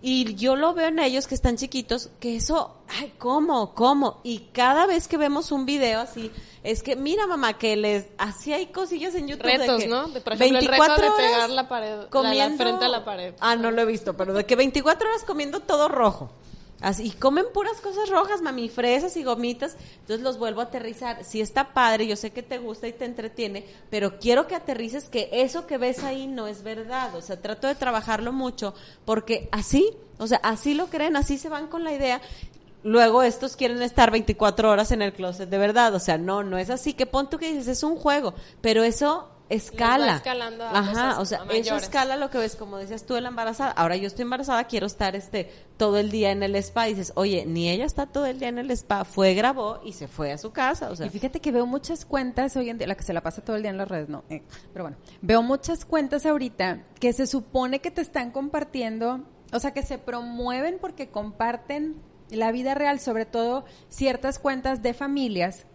Y yo lo veo en ellos que están chiquitos, que eso, ay, ¿cómo? ¿Cómo? Y cada vez que vemos un video así, es que, mira mamá, que les, así hay cosillas en YouTube. de
Retos,
que
¿no? De, por ejemplo, el reto
24
de pegar la pared, la- la
comiendo,
frente a la pared.
Ah, no lo he visto, pero de que 24 horas comiendo todo rojo. Así, y comen puras cosas rojas, mami, fresas y gomitas. Entonces los vuelvo a aterrizar. Si está padre, yo sé que te gusta y te entretiene, pero quiero que aterrices que eso que ves ahí no es verdad. O sea, trato de trabajarlo mucho porque así, o sea, así lo creen, así se van con la idea. Luego estos quieren estar 24 horas en el closet de verdad. O sea, no, no es así. Que pon tú que dices, es un juego, pero eso escala.
escalando a
Ajá,
cosas
o sea, eso escala lo que ves, como decías tú de la embarazada. Ahora yo estoy embarazada, quiero estar este todo el día en el spa. Y dices, oye, ni ella está todo el día en el spa. Fue, grabó y se fue a su casa. O sea,
Y fíjate que veo muchas cuentas hoy en día, la que se la pasa todo el día en las redes, no, eh, pero bueno, veo muchas cuentas ahorita que se supone que te están compartiendo, o sea, que se promueven porque comparten la vida real, sobre todo ciertas cuentas de familias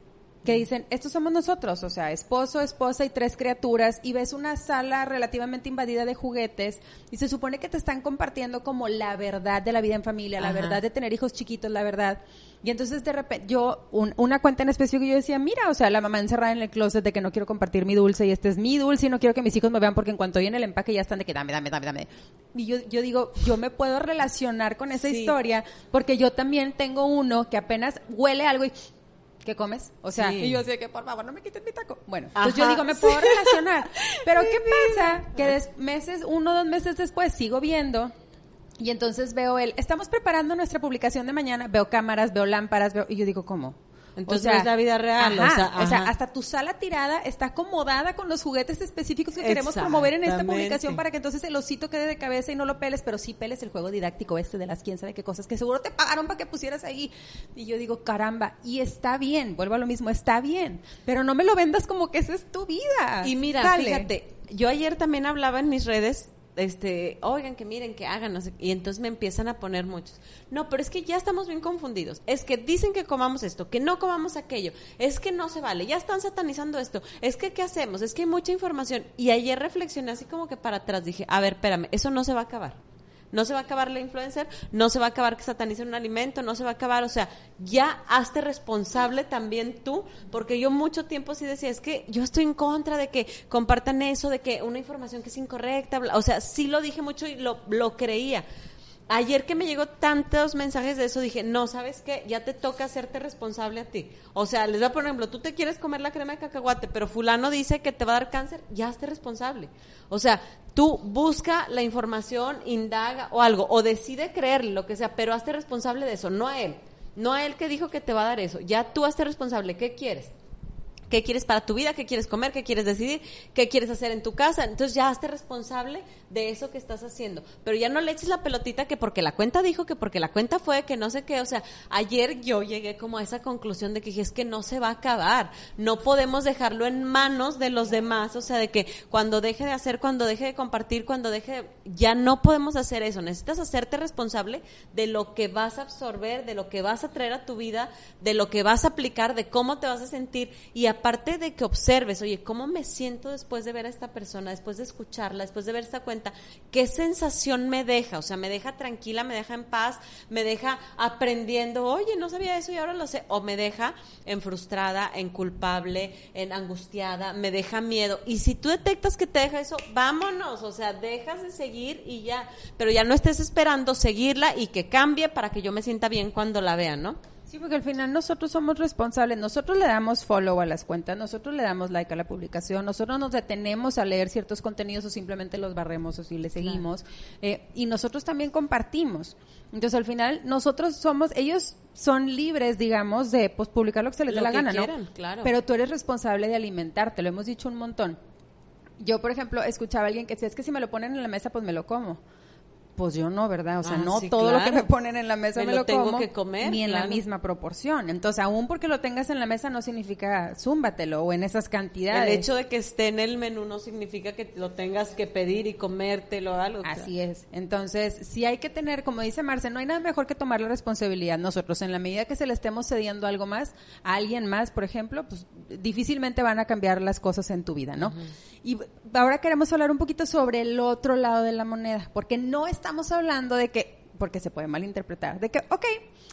que dicen, estos somos nosotros, o sea, esposo, esposa y tres criaturas, y ves una sala relativamente invadida de juguetes, y se supone que te están compartiendo como la verdad de la vida en familia, la verdad de tener hijos chiquitos, la verdad. Y entonces de repente, yo, un- una cuenta en específico, yo decía, mira, o sea, la mamá encerrada en el closet de que no quiero compartir mi dulce, y este es mi dulce, y no quiero que mis hijos me vean porque en cuanto viene el empaque ya están de que dame, dame, dame, dame. Y yo, yo digo, yo me puedo relacionar con esa
Sí.
historia, porque yo también tengo uno que apenas huele algo y... ¿Qué comes? O sea,
Sí.
y yo decía que por favor no me quiten mi taco. Bueno, pues yo
Ajá.
digo, me puedo relacionar. Pero ¿qué pasa? Que des- meses, uno o dos meses después sigo viendo y entonces veo el, estamos preparando nuestra publicación de mañana, veo cámaras, veo lámparas, veo, y yo digo, ¿cómo?
Entonces es la vida real, o
ajá,
sea,
o sea, hasta tu sala tirada está acomodada con los juguetes específicos que queremos promover en esta publicación para que entonces el osito quede de cabeza y no lo peles, pero sí peles el juego didáctico este de las quién sabe qué cosas que seguro te pagaron para que pusieras ahí. Y yo digo, caramba, y está bien, vuelvo a lo mismo, está bien, pero no me lo vendas como que esa es tu vida.
Y mira, fíjate, yo ayer también hablaba en mis redes, este, oigan, que miren, que hagan, y entonces me empiezan a poner muchos. No, pero es que ya estamos bien confundidos. Es que dicen que comamos esto, que no comamos aquello, es que no se vale, ya están satanizando esto, es que ¿qué hacemos? Es que hay mucha información. Y ayer reflexioné así como que para atrás, dije, a ver, espérame, eso no se va a acabar. No se va a acabar la influencer, no se va a acabar que satanicen un alimento, no se va a acabar, o sea, ya hazte responsable también tú, porque yo mucho tiempo sí decía, es que yo estoy en contra de que compartan eso, de que una información que es incorrecta, o sea, sí lo dije mucho y lo, lo creía. Ayer que me llegó tantos mensajes de eso, dije, no, ¿sabes qué? Ya te toca hacerte responsable a ti. O sea, les voy a poner ejemplo, tú te quieres comer la crema de cacahuate, pero fulano dice que te va a dar cáncer, ya hazte responsable. O sea, tú busca la información, indaga o algo, o decide creerle, lo que sea, pero hazte responsable de eso, no a él. No a él que dijo que te va a dar eso. Ya tú hazte responsable. ¿Qué quieres? ¿Qué quieres para tu vida? ¿Qué quieres comer? ¿Qué quieres decidir? ¿Qué quieres hacer en tu casa? Entonces ya hazte responsable de eso que estás haciendo. Pero ya no le eches la pelotita que porque la cuenta dijo, que porque la cuenta fue, que no sé qué. O sea, ayer yo llegué como a esa conclusión de que dije, es que no se va a acabar. No podemos dejarlo en manos de los demás. O sea, de que cuando deje de hacer, cuando deje de compartir, cuando deje, de- ya no podemos hacer eso. Necesitas hacerte responsable de lo que vas a absorber, de lo que vas a traer a tu vida, de lo que vas a aplicar, de cómo te vas a sentir y aparte de que observes, oye, ¿cómo me siento después de ver a esta persona, después de escucharla, después de ver esta cuenta? ¿Qué sensación me deja? O sea, me deja tranquila, me deja en paz, me deja aprendiendo, oye, no sabía eso y ahora lo sé, o me deja en frustrada, en culpable, en angustiada, me deja miedo. Y si tú detectas que te deja eso, vámonos, o sea, dejas de seguir y ya, pero ya no estés esperando seguirla y que cambie para que yo me sienta bien cuando la vea, ¿no?
Sí, porque al final nosotros somos responsables, nosotros le damos follow a las cuentas, nosotros le damos like a la publicación, nosotros nos detenemos a leer ciertos contenidos o simplemente los barremos o si le seguimos, eh, y nosotros también compartimos. Entonces al final nosotros somos, ellos son libres, digamos, de pues, publicar lo que se les dé la gana,
quieran,
¿no?
claro.
Pero tú eres responsable de alimentarte, lo hemos dicho un montón. Yo, por ejemplo, escuchaba a alguien que decía, es que si me lo ponen en la mesa, pues me lo como. Pues yo no, ¿verdad? O sea,
Ah,
no
sí,
todo lo que me ponen en la mesa
Me
me,
lo tengo
como,
que comer,
ni en la misma proporción. Entonces, aún porque lo tengas en la mesa no significa zúmbatelo o en esas cantidades.
El hecho de que esté en el menú no significa que lo tengas que pedir y comértelo o algo.
Así es. Entonces, sí hay que tener, como dice Marce, no hay nada mejor que tomar la responsabilidad nosotros. En la medida que se le estemos cediendo algo más a alguien más, por ejemplo, pues difícilmente van a cambiar las cosas en tu vida, ¿no? Y ahora queremos hablar un poquito sobre el otro lado de la moneda, porque no estamos hablando de que, porque se puede malinterpretar, de que, ok,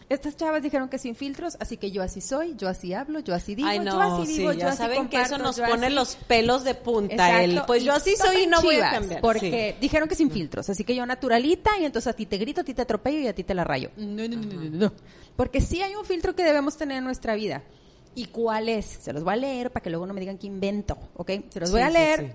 estas chavas dijeron que sin filtros, así que yo así soy, yo así hablo, yo así digo,
Ay, no,
yo así
sí,
digo,
ya
yo así
saben que eso nos pone
así-
los pelos de punta.
Exacto,
El, pues yo así soy y no voy a cambiar.
Porque
Sí.
dijeron que sin filtros, así que yo naturalita y entonces a ti te grito, a ti te atropello y a ti te la rayo. No, no, no, no, no, no. Porque sí hay un filtro que debemos tener en nuestra vida. ¿Y cuál es? Se los voy a leer para que luego no me digan que invento, ¿ok? Se los voy a leer
sí.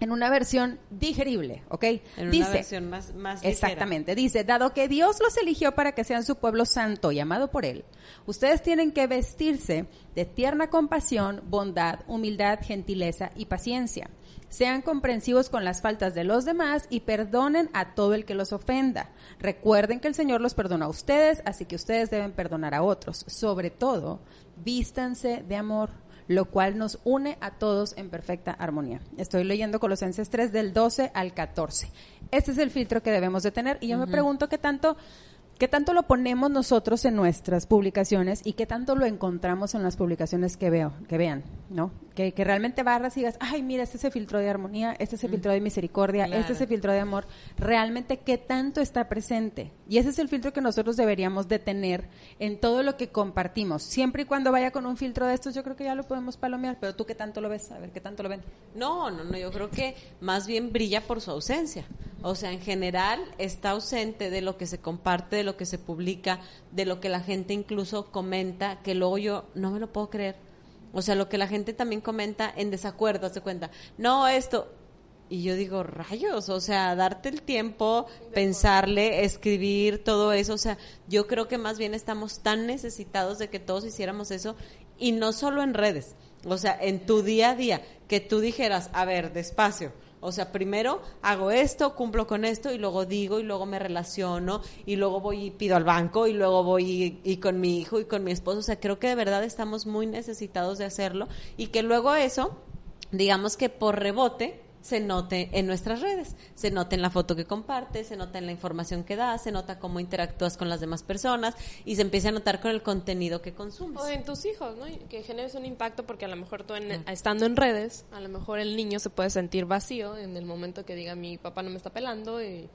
En una versión digerible, ¿ok?
En
Dice,
una versión más, más ligera.
Exactamente. Dice, dado que Dios los eligió para que sean su pueblo santo y amado por Él, ustedes tienen que vestirse de tierna compasión, bondad, humildad, gentileza y paciencia. Sean comprensivos con las faltas de los demás y perdonen a todo el que los ofenda. Recuerden que el Señor los perdona a ustedes, así que ustedes deben perdonar a otros. Sobre todo, vístanse de amor lo cual nos une a todos en perfecta armonía. Estoy leyendo Colosenses 3 del 12 al 14. Este es el filtro que debemos de tener y yo me pregunto qué tanto qué tanto lo ponemos nosotros en nuestras publicaciones y qué tanto lo encontramos en las publicaciones que veo, que vean, ¿no? Que, que realmente barras y digas, ay, mira, este es el filtro de armonía, este es el filtro de misericordia,
Claro.
este es el filtro de amor. Realmente qué tanto está presente. Y ese es el filtro que nosotros deberíamos de tener en todo lo que compartimos. Siempre y cuando vaya con un filtro de estos, yo creo que ya lo podemos palomear, pero tú qué tanto lo ves, a ver, qué tanto lo ven.
No, no, no, yo creo que más bien brilla por su ausencia. O sea, en general está ausente de lo que se comparte, de lo que se publica, de lo que la gente incluso comenta, que luego yo no me lo puedo creer. O sea, lo que la gente también comenta en desacuerdo, hace cuenta. No, esto. Y yo digo, rayos, o sea, darte el tiempo, pensarle, escribir, todo eso. O sea, yo creo que más bien estamos tan necesitados de que todos hiciéramos eso y no solo en redes. O sea, en tu día a día, que tú dijeras, a ver, despacio. O sea, primero hago esto, cumplo con esto y luego digo y luego me relaciono y luego voy y pido al banco y luego voy y, y con mi hijo y con mi esposo. O sea, creo que de verdad estamos muy necesitados de hacerlo y que luego eso, digamos que por rebote, se note en nuestras redes, se nota en la foto que compartes, se nota en la información que das, se nota cómo interactúas con las demás personas y se empieza a notar con el contenido que consumes.
O en tus hijos, ¿no? Que generes un impacto porque a lo mejor tú en- estando en redes, a lo mejor el niño se puede sentir vacío en el momento que diga mi papá no me está pelando y,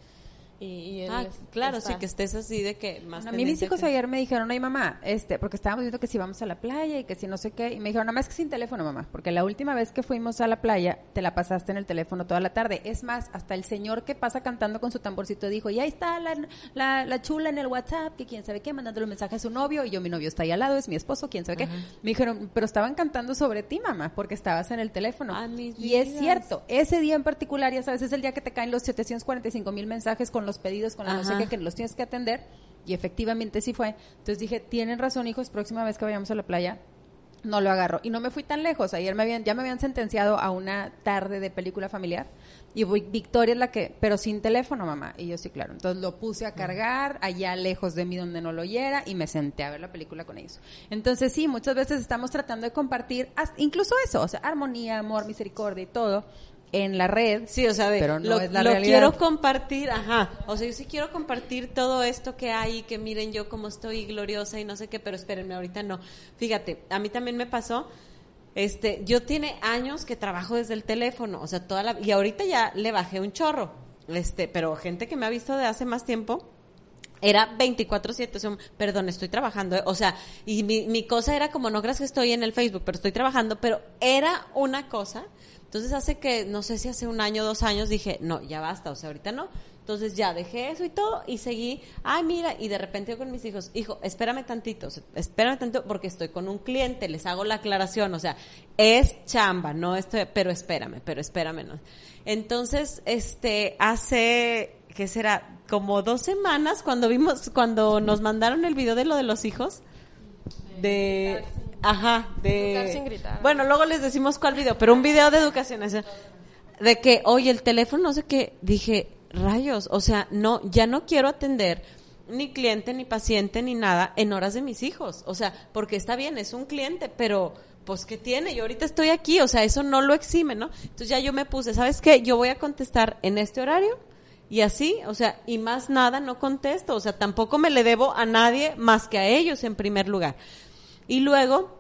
y, y él
Ah, claro,
está-
sí, que estés así de que más
a mí mis hijos
que-
ayer me dijeron, ay mamá, este, porque estábamos viendo que si vamos a la playa y que si no sé qué, y me dijeron, nada más que sin teléfono, mamá, porque la última vez que fuimos a la playa te la pasaste en el teléfono toda la tarde. Es más, hasta el señor que pasa cantando con su tamborcito dijo, y ahí está la, la, la chula en el WhatsApp, que quién sabe qué, mandándole un mensaje a su novio, y yo mi novio está ahí al lado, es mi esposo, quién sabe qué. Me dijeron, pero estaban cantando sobre ti, mamá, porque estabas en el teléfono.
Ah, mis
y es cierto, ese día en particular, ya sabes, es el día que te caen los 745 mil mensajes con los pedidos, con la no sé
Ajá.
qué, que los tienes que atender. Y efectivamente sí fue. Entonces dije, tienen razón, hijos, próxima vez que vayamos a la playa, no lo agarro. Y no me fui tan lejos. Ayer me habían, ya me habían sentenciado a una tarde de película familiar. Y voy, Victoria es la que, pero sin teléfono, mamá. Y yo sí, claro. Entonces lo puse a cargar allá lejos de mí donde no lo oyera y me senté a ver la película con ellos. Entonces sí, muchas veces estamos tratando de compartir hasta- incluso eso, o sea, armonía, amor, misericordia y todo en la red.
Sí, o sea, de,
pero no
lo,
es la
lo
realidad.
quiero compartir, ajá. O sea, yo sí quiero compartir todo esto que hay, que miren yo cómo estoy gloriosa y no sé qué, pero espérenme, ahorita no. Fíjate, a mí también me pasó Este, yo tiene años que trabajo desde el teléfono, o sea, toda la y ahorita ya le bajé un chorro. Este, pero gente que me ha visto de hace más tiempo era 24/7, o sea, perdón, estoy trabajando, ¿eh? o sea, y mi, mi cosa era como, no creas que estoy en el Facebook, pero estoy trabajando, pero era una cosa, entonces hace que, no sé si hace un año, dos años, dije, no, ya basta, o sea, ahorita no, entonces ya dejé eso y todo y seguí, ay mira, y de repente yo con mis hijos, hijo, espérame tantito, espérame tantito porque estoy con un cliente, les hago la aclaración, o sea, es chamba, no estoy, pero espérame, pero espérame. Entonces, este, hace, ¿qué será? Como dos semanas cuando vimos, cuando nos mandaron el video de lo de los hijos, de, ajá,
Educar
de,
sin gritar.
bueno, luego les decimos cuál video, pero un video de educación, o sea, de que, oye, el teléfono, no sé qué, dije, rayos, o sea, no, ya no quiero atender ni cliente, ni paciente, ni nada en horas de mis hijos, o sea, porque está bien, es un cliente, pero pues ¿qué tiene? Yo ahorita estoy aquí, o sea, eso no lo exime, ¿no? Entonces ya yo me puse, ¿sabes qué? Yo voy a contestar en este horario y así, o sea, y más nada no contesto, o sea, tampoco me le debo a nadie más que a ellos en primer lugar. Y luego,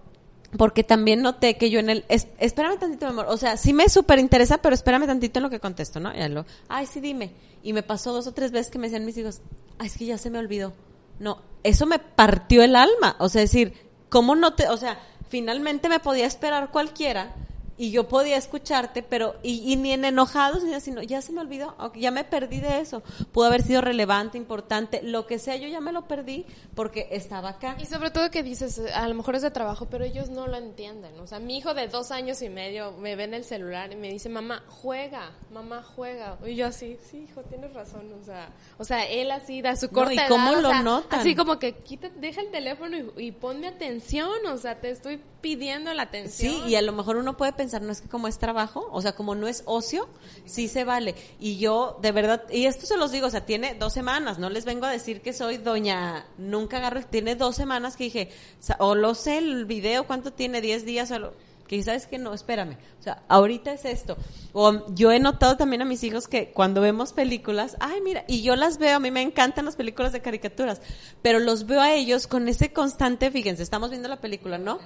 porque también noté que yo en el, es- espérame tantito, mi amor, o sea, sí me súper interesa, pero espérame tantito en lo que contesto, ¿no? Ya lo, ay, sí, dime. Y me pasó dos o tres veces que me decían mis hijos, ay, es que ya se me olvidó. No, eso me partió el alma, o sea, decir, ¿cómo no te, o sea, finalmente me podía esperar cualquiera y yo podía escucharte, pero, y, y ni en enojados, ni así, no, ya se me olvidó, ok, ya me perdí de eso. Pudo haber sido relevante, importante, lo que sea, yo ya me lo perdí porque estaba acá.
Y sobre todo que dices, a lo mejor es de trabajo, pero ellos no lo entienden. O sea, mi hijo de dos años y medio me ve en el celular y me dice, mamá, juega, mamá, juega. Y yo así, sí, hijo, tienes razón. O sea, o sea él así da su corta
¿y
edad,
cómo
o
lo
sea,
notan?
Así como que quita, deja el teléfono y, y ponme atención. O sea, te estoy pidiendo la atención.
Sí, y a lo mejor uno puede pensar, no es que como es trabajo, o sea, como no es ocio, sí se vale. Y yo, de verdad, y esto se los digo, o sea, tiene dos semanas, no les vengo a decir que soy doña, nunca agarro, tiene dos semanas que dije, o lo sé el video, ¿cuánto tiene? ¿Diez días? O lo, que sabes que no, espérame, o sea, ahorita es esto. O yo he notado también a mis hijos que cuando vemos películas, ay, mira, y yo las veo, a mí me encantan las películas de caricaturas, pero los veo a ellos con ese constante, fíjense, estamos viendo la película, ¿no?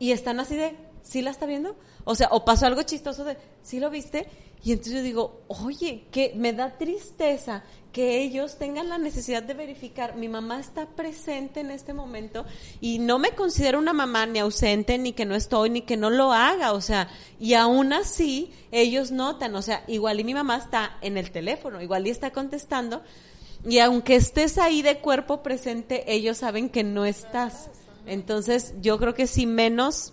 Y están así de, ¿sí la está viendo? O sea, o pasó algo chistoso de, ¿sí lo viste? Y entonces yo digo, oye, que me da tristeza que ellos tengan la necesidad de verificar, mi mamá está presente en este momento y no me considero una mamá ni ausente, ni que no estoy, ni que no lo haga, o sea, y aún así ellos notan, o sea, igual y mi mamá está en el teléfono, igual y está contestando, y aunque estés ahí de cuerpo presente, ellos saben que no estás. Entonces, yo creo que sí menos,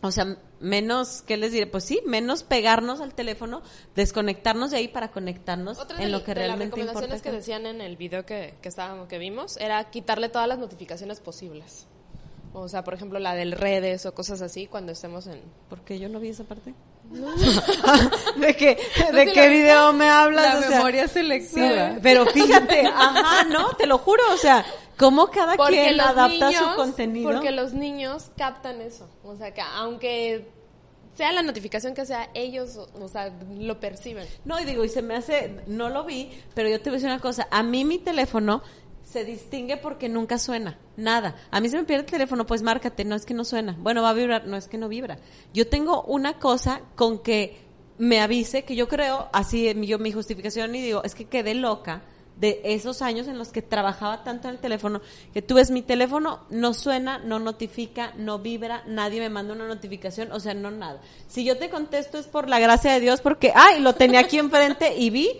o sea, menos, ¿qué les diré? Pues sí, menos pegarnos al teléfono, desconectarnos de ahí para conectarnos
Otra
en lo que
de las
realmente importa.
recomendaciones que decían en el video que, que, estábamos, que vimos era quitarle todas las notificaciones posibles. O sea, por ejemplo, la del redes o cosas así cuando estemos en...
Porque yo no vi esa parte. ¿De qué,
¿No
de qué video me hablas?
La
O sea,
memoria selectiva.
Pero fíjate, ajá, no, te lo juro, o sea, cómo cada
Porque
quien adapta
niños,
su contenido.
Porque los niños captan eso. O sea, que aunque sea la notificación que sea, ellos, o sea, lo perciben.
No, y digo, y se me hace, no lo vi, pero yo te voy a decir una cosa, a mí mi teléfono se distingue porque nunca suena, nada. A mí se me pierde el teléfono, pues márcate, no es que no suena. Bueno, va a vibrar, no es que no vibra. Yo tengo una cosa con que me avise, que yo creo, así yo mi justificación y digo, es que quedé loca de esos años en los que trabajaba tanto en el teléfono, que tú ves mi teléfono, no suena, no notifica, no vibra, nadie me manda una notificación, o sea, no nada. Si yo te contesto es por la gracia de Dios, porque, ay, lo tenía aquí enfrente y vi,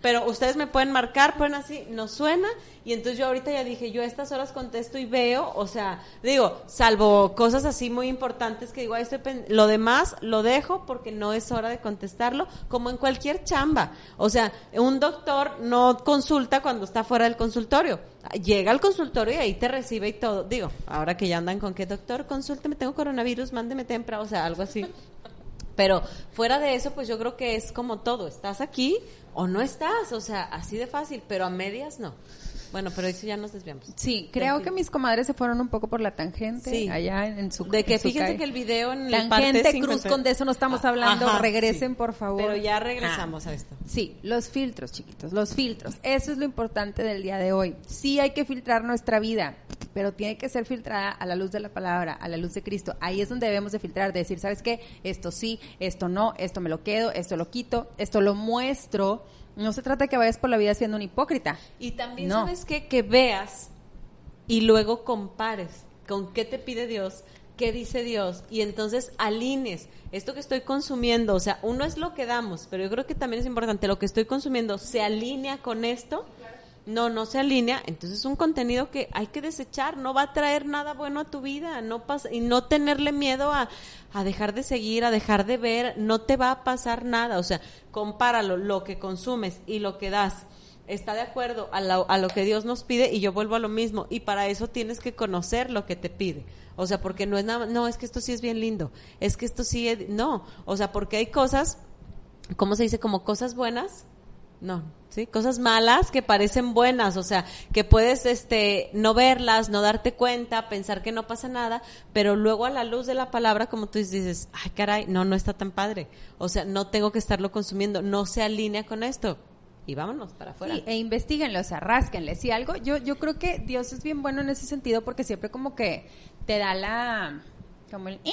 pero ustedes me pueden marcar, pueden así, no suena, y entonces yo ahorita ya dije, yo a estas horas contesto y veo, o sea, digo, salvo cosas así muy importantes que digo, "Ay, estoy pen-". lo demás lo dejo porque no es hora de contestarlo, como en cualquier chamba. O sea, un doctor no consulta cuando está fuera del consultorio. Llega al consultorio y ahí te recibe y todo. Digo, ahora que ya andan con que doctor, consúlteme, tengo coronavirus, mándeme tempra, o sea, algo así. Pero fuera de eso, pues yo creo que es como todo. ¿Estás aquí o no estás? O sea, así de fácil, pero a medias no. Bueno, pero eso ya nos desviamos.
Sí, creo que mis comadres se fueron un poco por la tangente
Sí.
allá en, en su
De que
en su
fíjense
calle.
que el video en la parte
Tangente,
50
Cruz con de eso no estamos hablando.
Ajá,
Regresen,
sí.
por favor.
Pero ya regresamos a esto.
Sí, los filtros, chiquitos, los filtros. Eso es lo importante del día de hoy. Sí hay que filtrar nuestra vida, pero tiene que ser filtrada a la luz de la palabra, a la luz de Cristo. Ahí es donde debemos de filtrar, de decir, ¿sabes qué? Esto sí, esto no, esto me lo quedo, esto lo quito, esto lo muestro. No se trata de que vayas por la vida siendo un hipócrita.
Y también, ¿sabes qué? Que veas y luego compares con qué te pide Dios, qué dice Dios, y entonces alines esto que estoy consumiendo, o sea, uno es lo que damos, pero yo creo que también es importante, lo que estoy consumiendo se alinea con esto, no, no se alinea, entonces es un contenido que hay que desechar, no va a traer nada bueno a tu vida, no pasa, y no tenerle miedo a, a dejar de seguir, a dejar de ver, no te va a pasar nada, o sea, compáralo, lo que consumes y lo que das está de acuerdo a lo, a lo que Dios nos pide y yo vuelvo a lo mismo. Y para eso tienes que conocer lo que te pide. O sea, porque no es nada, no, es que esto sí es bien lindo, es que esto sí es, no. O sea, porque hay cosas, ¿cómo se dice? Como cosas buenas. No, ¿sí? Cosas malas que parecen buenas, o sea, que puedes este no verlas, no darte cuenta, pensar que no pasa nada, pero luego a la luz de la palabra como tú dices, ay, caray, no no está tan padre. O sea, no tengo que estarlo consumiendo, no se alinea con esto y vámonos para afuera.
E investiguenlo, o sea, rásquenle. Si algo, yo, yo creo que Dios es bien bueno en ese sentido porque siempre como que te da la, como el, eh,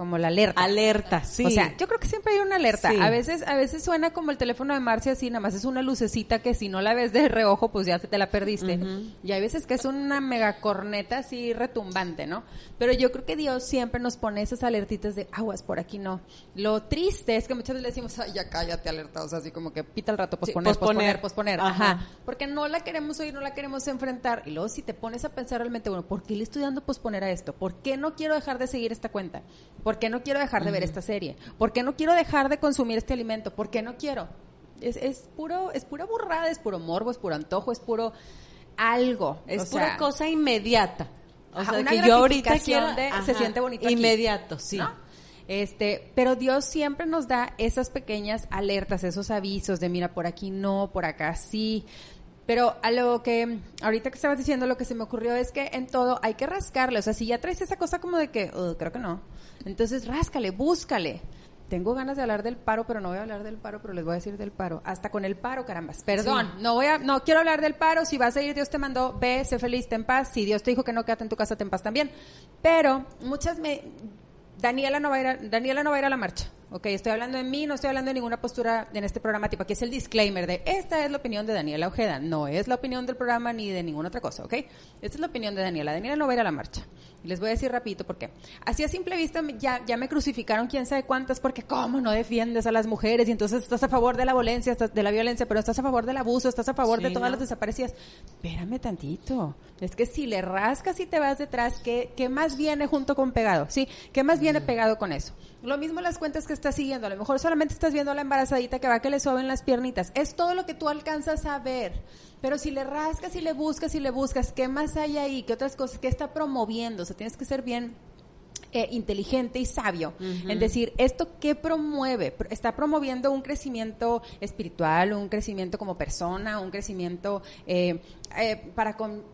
como la alerta.
Alerta, sí.
O sea, yo creo que siempre hay una alerta. A veces a veces suena como el teléfono de Marcia así, nada más es una lucecita que si no la ves de reojo, pues ya te la perdiste. Y hay veces que es una mega corneta así retumbante, ¿no? Pero yo creo que Dios siempre nos pone esas alertitas de aguas por aquí no. Lo triste es que muchas veces le decimos, "Ay, ya cállate, alerta", o sea, así como que pita el rato, posponer, posponer, posponer, Ajá. Porque no la queremos oír, no la queremos enfrentar. Y luego si te pones a pensar realmente, bueno, ¿por qué le estoy dando posponer a esto? ¿Por qué no quiero dejar de seguir esta cuenta? ¿Por qué no quiero dejar de ver esta serie? ¿Por qué no quiero dejar de consumir este alimento? ¿Por qué no quiero? Es, es puro, es pura burrada, es puro morbo, es puro antojo, es puro algo.
Es pura cosa inmediata. O sea, que yo ahorita quiero
de, se siente bonito
inmediato, sí.
Este, pero Dios siempre nos da esas pequeñas alertas, esos avisos de mira por aquí no, por acá sí. Pero a lo que ahorita que estabas diciendo, lo que se me ocurrió es que en todo hay que rascarle. O sea, si ya traes esa cosa como de que, creo que no, entonces ráscale, búscale. Tengo ganas de hablar del paro, pero no voy a hablar del paro, pero les voy a decir del paro. Hasta con el paro, carambas. Perdón, no voy a, no quiero hablar del paro. Si vas a ir, Dios te mandó, ve, sé feliz, ten paz. Si Dios te dijo que no, quédate en tu casa, ten paz también. Pero muchas me, Daniela no va a ir Daniela no va a ir a la marcha. Ok, estoy hablando de mí, no estoy hablando de ninguna postura en este programa, tipo, aquí es el disclaimer de esta es la opinión de Daniela Ojeda, no es la opinión del programa ni de ninguna otra cosa, ¿ok? Esta es la opinión de Daniela. Daniela no va a ir a la marcha. Les voy a decir rapidito por qué. Así a simple vista ya, ya me crucificaron quién sabe cuántas porque cómo no defiendes a las mujeres y entonces estás a favor de la violencia, de la violencia, pero estás a favor del abuso, estás a favor de todas las desaparecidas. Espérame tantito. Es que si le rascas y te vas detrás, ¿qué, qué más viene junto con pegado? ¿Sí? ¿Qué más viene pegado con eso? Lo mismo las cuentas que estás siguiendo. A lo mejor solamente estás viendo a la embarazadita que va que le soben las piernitas. Es todo lo que tú alcanzas a ver. Pero si le rascas y le buscas y le buscas, ¿qué más hay ahí? ¿Qué otras cosas? ¿Qué está promoviendo? O sea, tienes que ser bien eh, inteligente y sabio. En decir, ¿esto qué promueve? Está promoviendo un crecimiento espiritual, un crecimiento como persona, un crecimiento eh, eh, para con,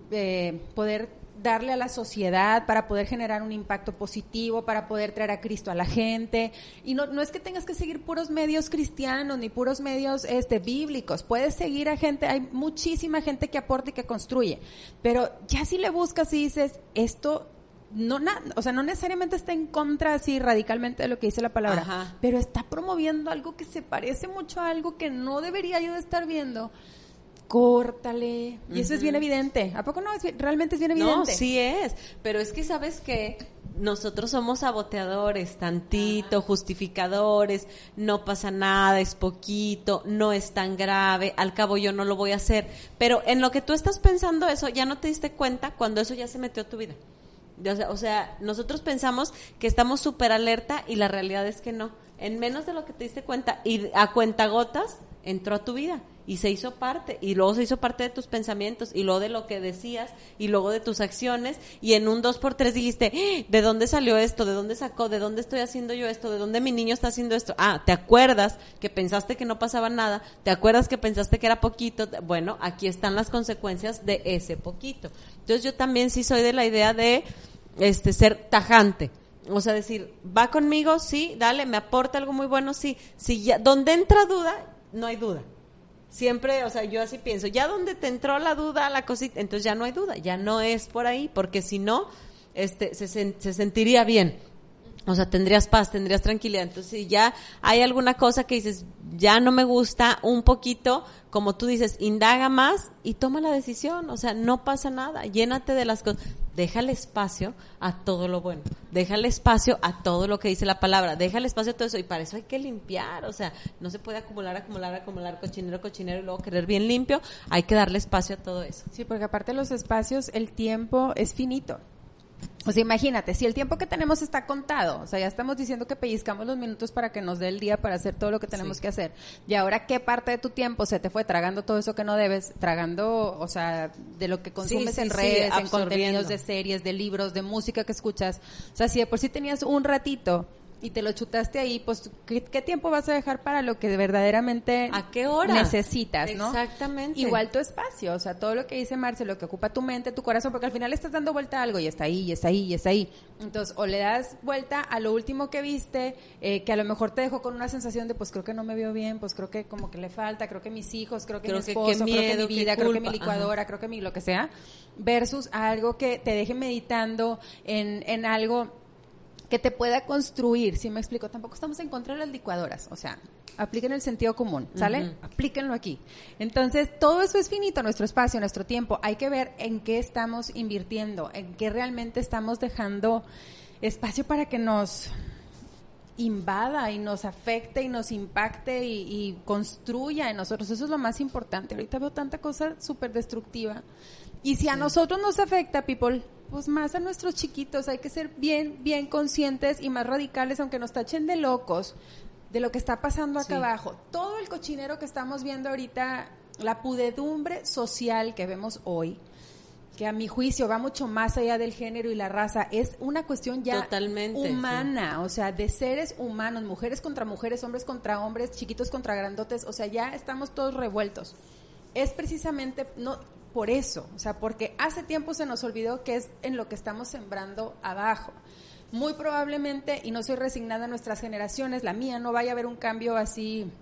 poder darle a la sociedad para poder generar un impacto positivo, para poder traer a Cristo a la gente. Y no, no es que tengas que seguir puros medios cristianos ni puros medios este, bíblicos. Puedes seguir a gente, hay muchísima gente que aporta y que construye. Pero ya si le buscas y dices, esto no o sea, no necesariamente está en contra así radicalmente de lo que dice la palabra, pero está promoviendo algo que se parece mucho a algo que no debería yo de estar viendo córtale. Y eso es bien evidente. ¿A poco no? Es, realmente es bien evidente. No,
sí es. Pero es que, ¿sabes que Nosotros somos saboteadores, tantito, justificadores, no pasa nada, es poquito, no es tan grave, al cabo yo no lo voy a hacer. Pero en lo que tú estás pensando eso, ya no te diste cuenta cuando eso ya se metió a tu vida. O sea, o sea nosotros pensamos que estamos súper alerta y la realidad es que no. En menos de lo que te diste cuenta y a cuenta gotas entró a tu vida y se hizo parte y luego se hizo parte de tus pensamientos y luego de lo que decías y luego de tus acciones y en un dos por tres dijiste, ¡Ah! ¿de dónde salió esto? ¿De dónde sacó? ¿De dónde estoy haciendo yo esto? ¿De dónde mi niño está haciendo esto? Ah, ¿te acuerdas que pensaste que no pasaba nada? ¿Te acuerdas que pensaste que era poquito? Bueno, aquí están las consecuencias de ese poquito. Entonces yo también sí soy de la idea de este ser tajante. O sea, decir, va conmigo, sí, dale, me aporta algo muy bueno, sí. Si ya, donde entra duda, no hay duda Siempre, o sea, yo así pienso, ya donde te entró la duda, la cosita, entonces ya no hay duda, ya no es por ahí, porque si no, este, se, se sentiría bien. O sea, tendrías paz, tendrías tranquilidad. Entonces, si ya hay alguna cosa que dices, ya no me gusta un poquito, como tú dices, indaga más y toma la decisión. O sea, no pasa nada. Llénate de las cosas. Déjale espacio a todo lo bueno. Déjale espacio a todo lo que dice la palabra. Déjale espacio a todo eso. Y para eso hay que limpiar. O sea, no se puede acumular, acumular, acumular cochinero, cochinero y luego querer bien limpio. Hay que darle espacio a todo eso.
Sí, porque aparte de los espacios, el tiempo es finito. O sea, imagínate, si el tiempo que tenemos está contado, o sea, ya estamos diciendo que pellizcamos los minutos para que nos dé el día para hacer todo lo que tenemos que hacer. Y ahora, ¿qué parte de tu tiempo se te fue tragando todo eso que no debes? Tragando, o sea, de lo que consumes en redes, en contenidos de series, de libros, de música que escuchas. O sea, si de por sí tenías un ratito y te lo chutaste ahí, pues ¿qué, tiempo vas a dejar para lo que verdaderamente
¿A qué hora?
necesitas, ¿no?
Exactamente.
Igual tu espacio, o sea, todo lo que dice Marce, lo que ocupa tu mente, tu corazón, porque al final estás dando vuelta a algo y está ahí, y está ahí, y está ahí. Entonces, o le das vuelta a lo último que viste, eh, que a lo mejor te dejó con una sensación de, pues creo que no me veo bien, pues creo que como que le falta, creo que mis hijos, creo que mi esposo, creo que mi vida, creo que mi licuadora, creo que mi lo que sea, versus algo que te deje meditando en, en algo que te pueda construir, si me explico, tampoco estamos en contra de las licuadoras, o sea, apliquen el sentido común, ¿sale? Aplíquenlo aquí. Entonces, todo eso es finito, nuestro espacio, nuestro tiempo, hay que ver en qué estamos invirtiendo, en qué realmente estamos dejando espacio para que nos invada y nos afecte y nos impacte y, y construya en nosotros. Eso es lo más importante. Ahorita veo tanta cosa súper destructiva. Y si a nosotros nos afecta, people, pues más a nuestros chiquitos, hay que ser bien, bien conscientes y más radicales, aunque nos tachen de locos, de lo que está pasando acá abajo. Todo el cochinero que estamos viendo ahorita, la pudedumbre social que vemos hoy, que a mi juicio va mucho más allá del género y la raza, es una cuestión ya
Totalmente,
humana, o sea, de seres humanos, mujeres contra mujeres, hombres contra hombres, chiquitos contra grandotes, o sea, ya estamos todos revueltos. Es precisamente, no, por eso, o sea, porque hace tiempo se nos olvidó que es en lo que estamos sembrando abajo. Muy probablemente, y no soy resignada a nuestras generaciones, la mía no vaya a haber un cambio así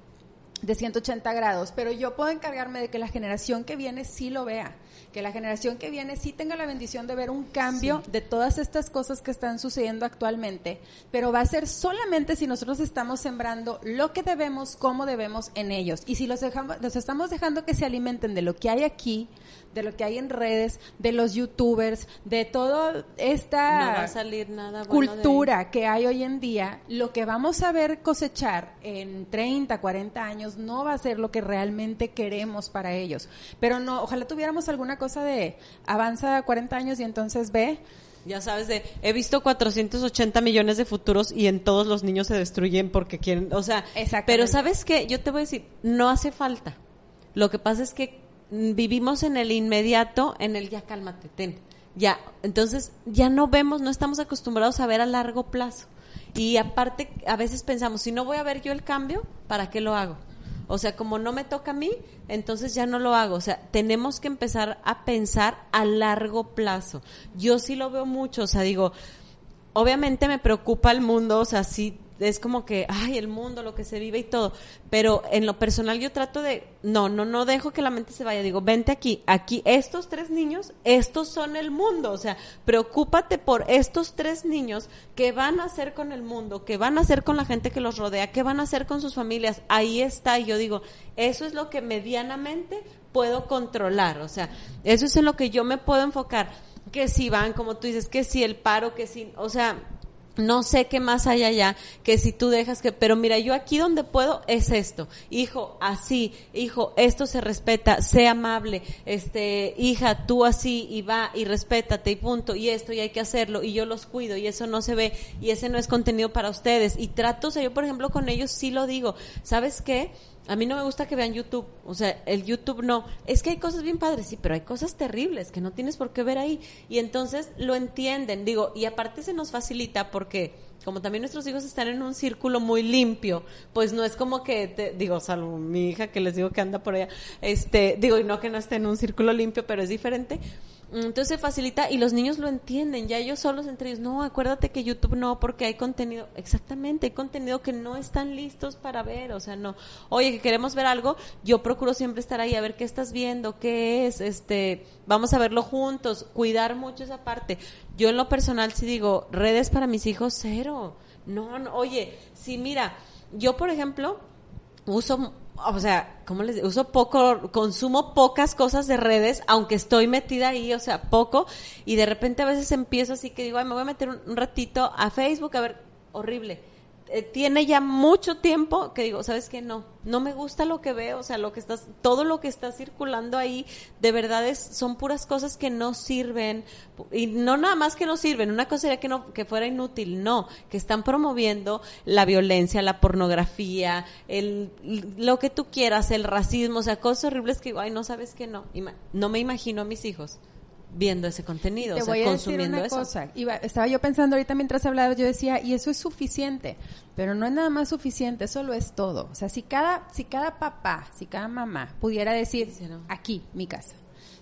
de 180 grados, pero yo puedo encargarme de que la generación que viene sí lo vea, que la generación que viene sí tenga la bendición de ver un cambio de todas estas cosas que están sucediendo actualmente, pero va a ser solamente si nosotros estamos sembrando lo que debemos, cómo debemos en ellos. Y si los, dejamos, los estamos dejando que se alimenten de lo que hay aquí, de lo que hay en redes, de los youtubers, de toda esta cultura que hay hoy en día, lo que vamos a ver cosechar en 30, 40 años no va a ser lo que realmente queremos para ellos. Pero no, ojalá tuviéramos alguna cosa de avanza 40 años y entonces ve
ya sabes, de, he visto 480 millones de futuros y en todos los niños se destruyen porque quieren, o sea, pero sabes que yo te voy a decir, no hace falta. Lo que pasa es que vivimos en el inmediato, en el ya cálmate, ten. Ya, entonces ya no vemos, no estamos acostumbrados a ver a largo plazo. Y aparte, a veces pensamos, si no voy a ver yo el cambio, ¿para qué lo hago? O sea, como no me toca a mí, entonces ya no lo hago. O sea, tenemos que empezar a pensar a largo plazo. Yo sí lo veo mucho, o sea, digo, obviamente me preocupa el mundo, o sea, sí es como que, ay, el mundo, lo que se vive y todo. Pero en lo personal yo trato de, no, no, no dejo que la mente se vaya. Digo, vente aquí, aquí, estos tres niños, estos son el mundo. O sea, preocúpate por estos tres niños que van a hacer con el mundo, que van a hacer con la gente que los rodea, que van a hacer con sus familias. Ahí está. Y yo digo, eso es lo que medianamente puedo controlar. O sea, eso es en lo que yo me puedo enfocar. Que si van, como tú dices, que si el paro, que si, o sea, no sé qué más hay allá que si tú dejas que, pero mira, yo aquí donde puedo es esto. Hijo, así, hijo, esto se respeta, sé amable, este, hija, tú así y va y respétate y punto, y esto y hay que hacerlo y yo los cuido y eso no se ve y ese no es contenido para ustedes. Y trato, o sea, yo por ejemplo con ellos sí lo digo, ¿sabes qué? A mí no me gusta que vean YouTube, o sea, el YouTube no. Es que hay cosas bien padres, sí, pero hay cosas terribles que no tienes por qué ver ahí. Y entonces lo entienden, digo, y aparte se nos facilita porque como también nuestros hijos están en un círculo muy limpio, pues no es como que, te, digo, salvo mi hija que les digo que anda por allá, este, digo, y no que no esté en un círculo limpio, pero es diferente Entonces se facilita y los niños lo entienden, ya ellos solos entre ellos, no, acuérdate que YouTube no, porque hay contenido, exactamente, hay contenido que no están listos para ver, o sea, no, oye, que queremos ver algo, yo procuro siempre estar ahí a ver qué estás viendo, qué es, este, vamos a verlo juntos, cuidar mucho esa parte. Yo en lo personal sí digo, redes para mis hijos, cero. No, no, oye, sí, mira, yo por ejemplo, uso o sea, ¿cómo les digo? Uso poco, consumo pocas cosas de redes, aunque estoy metida ahí, o sea, poco, y de repente a veces empiezo así que digo, ay, me voy a meter un ratito a Facebook, a ver, horrible eh, tiene ya mucho tiempo que digo, ¿sabes qué? No, no me gusta lo que veo, o sea, lo que estás, todo lo que está circulando ahí, de verdad es, son puras cosas que no sirven, y no nada más que no sirven, una cosa sería que no, que fuera inútil, no, que están promoviendo la violencia, la pornografía, el, lo que tú quieras, el racismo, o sea, cosas horribles que, ay, no sabes que no, no me imagino a mis hijos viendo ese contenido,
Te
o sea,
voy a
consumiendo
decir una
eso.
cosa. Iba, estaba yo pensando ahorita mientras hablabas, yo decía, y eso es suficiente, pero no es nada más suficiente, eso lo es todo. O sea, si cada, si cada papá, si cada mamá pudiera decir,
Sí, no.
aquí, mi casa.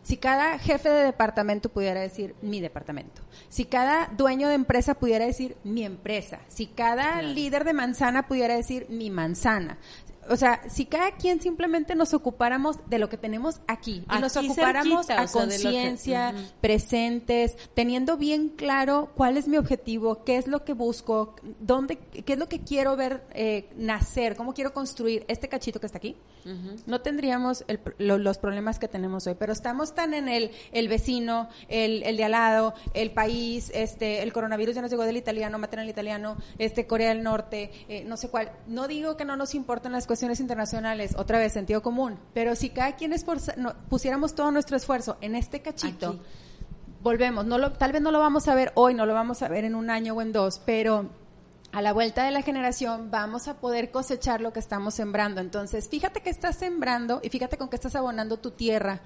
Si cada jefe de departamento pudiera decir mi departamento, si cada dueño de empresa pudiera decir mi empresa, si cada líder de manzana pudiera decir mi manzana, o sea, si cada quien simplemente nos ocupáramos de lo que tenemos aquí y nos
Aquí
ocupáramos
cerquita,
a conciencia, presentes, teniendo bien claro cuál es mi objetivo, qué es lo que busco, dónde, qué es lo que quiero ver eh, nacer, cómo quiero construir este cachito que está aquí, no tendríamos el lo- los problemas que tenemos hoy. Pero estamos tan en el, el vecino, el, el de al lado, el país, este, el coronavirus ya nos llegó del italiano, matan al italiano, este, Corea del Norte, eh, no sé cuál. No digo que no nos importan las cuestiones internacionales, otra vez, sentido común, pero si cada quien esforza- no, pusiéramos todo nuestro esfuerzo en este cachito,
Aquí.
volvemos, no lo, tal vez no lo vamos a ver hoy, no lo vamos a ver en un año o en dos, pero a la vuelta de la generación vamos a poder cosechar lo que estamos sembrando. Entonces, fíjate que estás sembrando y fíjate con qué estás abonando tu tierra.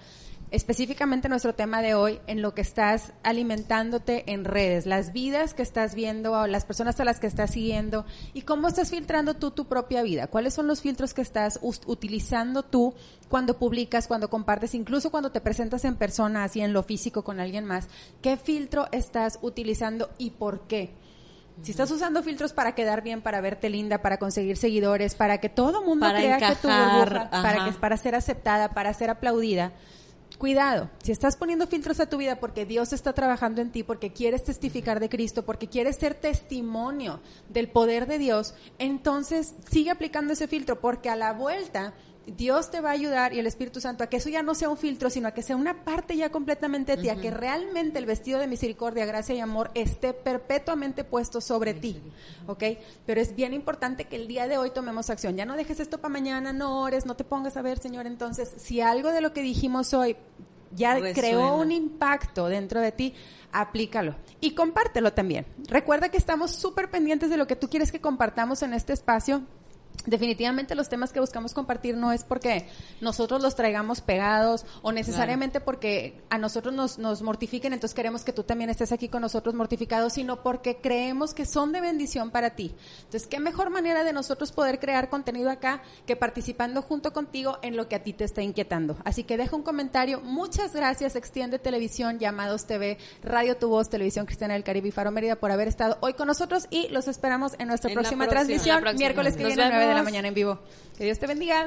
Específicamente nuestro tema de hoy, en lo que estás alimentándote en redes, las vidas que estás viendo, o las personas a las que estás siguiendo y cómo estás filtrando tú tu propia vida. ¿Cuáles son los filtros que estás utilizando tú cuando publicas, cuando compartes, incluso cuando te presentas en persona, así en lo físico con alguien más? ¿Qué filtro estás utilizando y por qué? Si estás usando filtros para quedar bien, para verte linda, para conseguir seguidores, para que todo mundo
Para
crea que tu
encajar,
burbuja, para que para ser aceptada, para ser aplaudida, cuidado. Si estás poniendo filtros a tu vida porque Dios está trabajando en ti, porque quieres testificar de Cristo, porque quieres ser testimonio del poder de Dios, entonces sigue aplicando ese filtro porque a la vuelta Dios te va a ayudar y el Espíritu Santo a que eso ya no sea un filtro, sino a que sea una parte ya completamente de ti, a que realmente el vestido de misericordia, gracia y amor esté perpetuamente puesto sobre ti, ¿ok? Pero es bien importante que el día de hoy tomemos acción. Ya no dejes esto para mañana, no ores, no te pongas a ver, Señor. Entonces, si algo de lo que dijimos hoy ya
Resuena.
creó un impacto dentro de ti, aplícalo y compártelo también. Recuerda que estamos súper pendientes de lo que tú quieres que compartamos en este espacio. Definitivamente los temas que buscamos compartir no es porque nosotros los traigamos pegados o necesariamente porque a nosotros nos, nos mortifiquen, entonces queremos que tú también estés aquí con nosotros mortificados, sino porque creemos que son de bendición para ti. Entonces, ¿qué mejor manera de nosotros poder crear contenido acá que participando junto contigo en lo que a ti te está inquietando? Así que deja un comentario. Muchas gracias, Extiende Televisión, Llamados TV, Radio Tu Voz, Televisión Cristiana del Caribe y Faro Mérida por haber estado hoy con nosotros y los esperamos en nuestra
En
próxima
próxima.
transmisión,
próxima.
miércoles que
Nos
viene de la mañana en vivo. Que Dios te bendiga.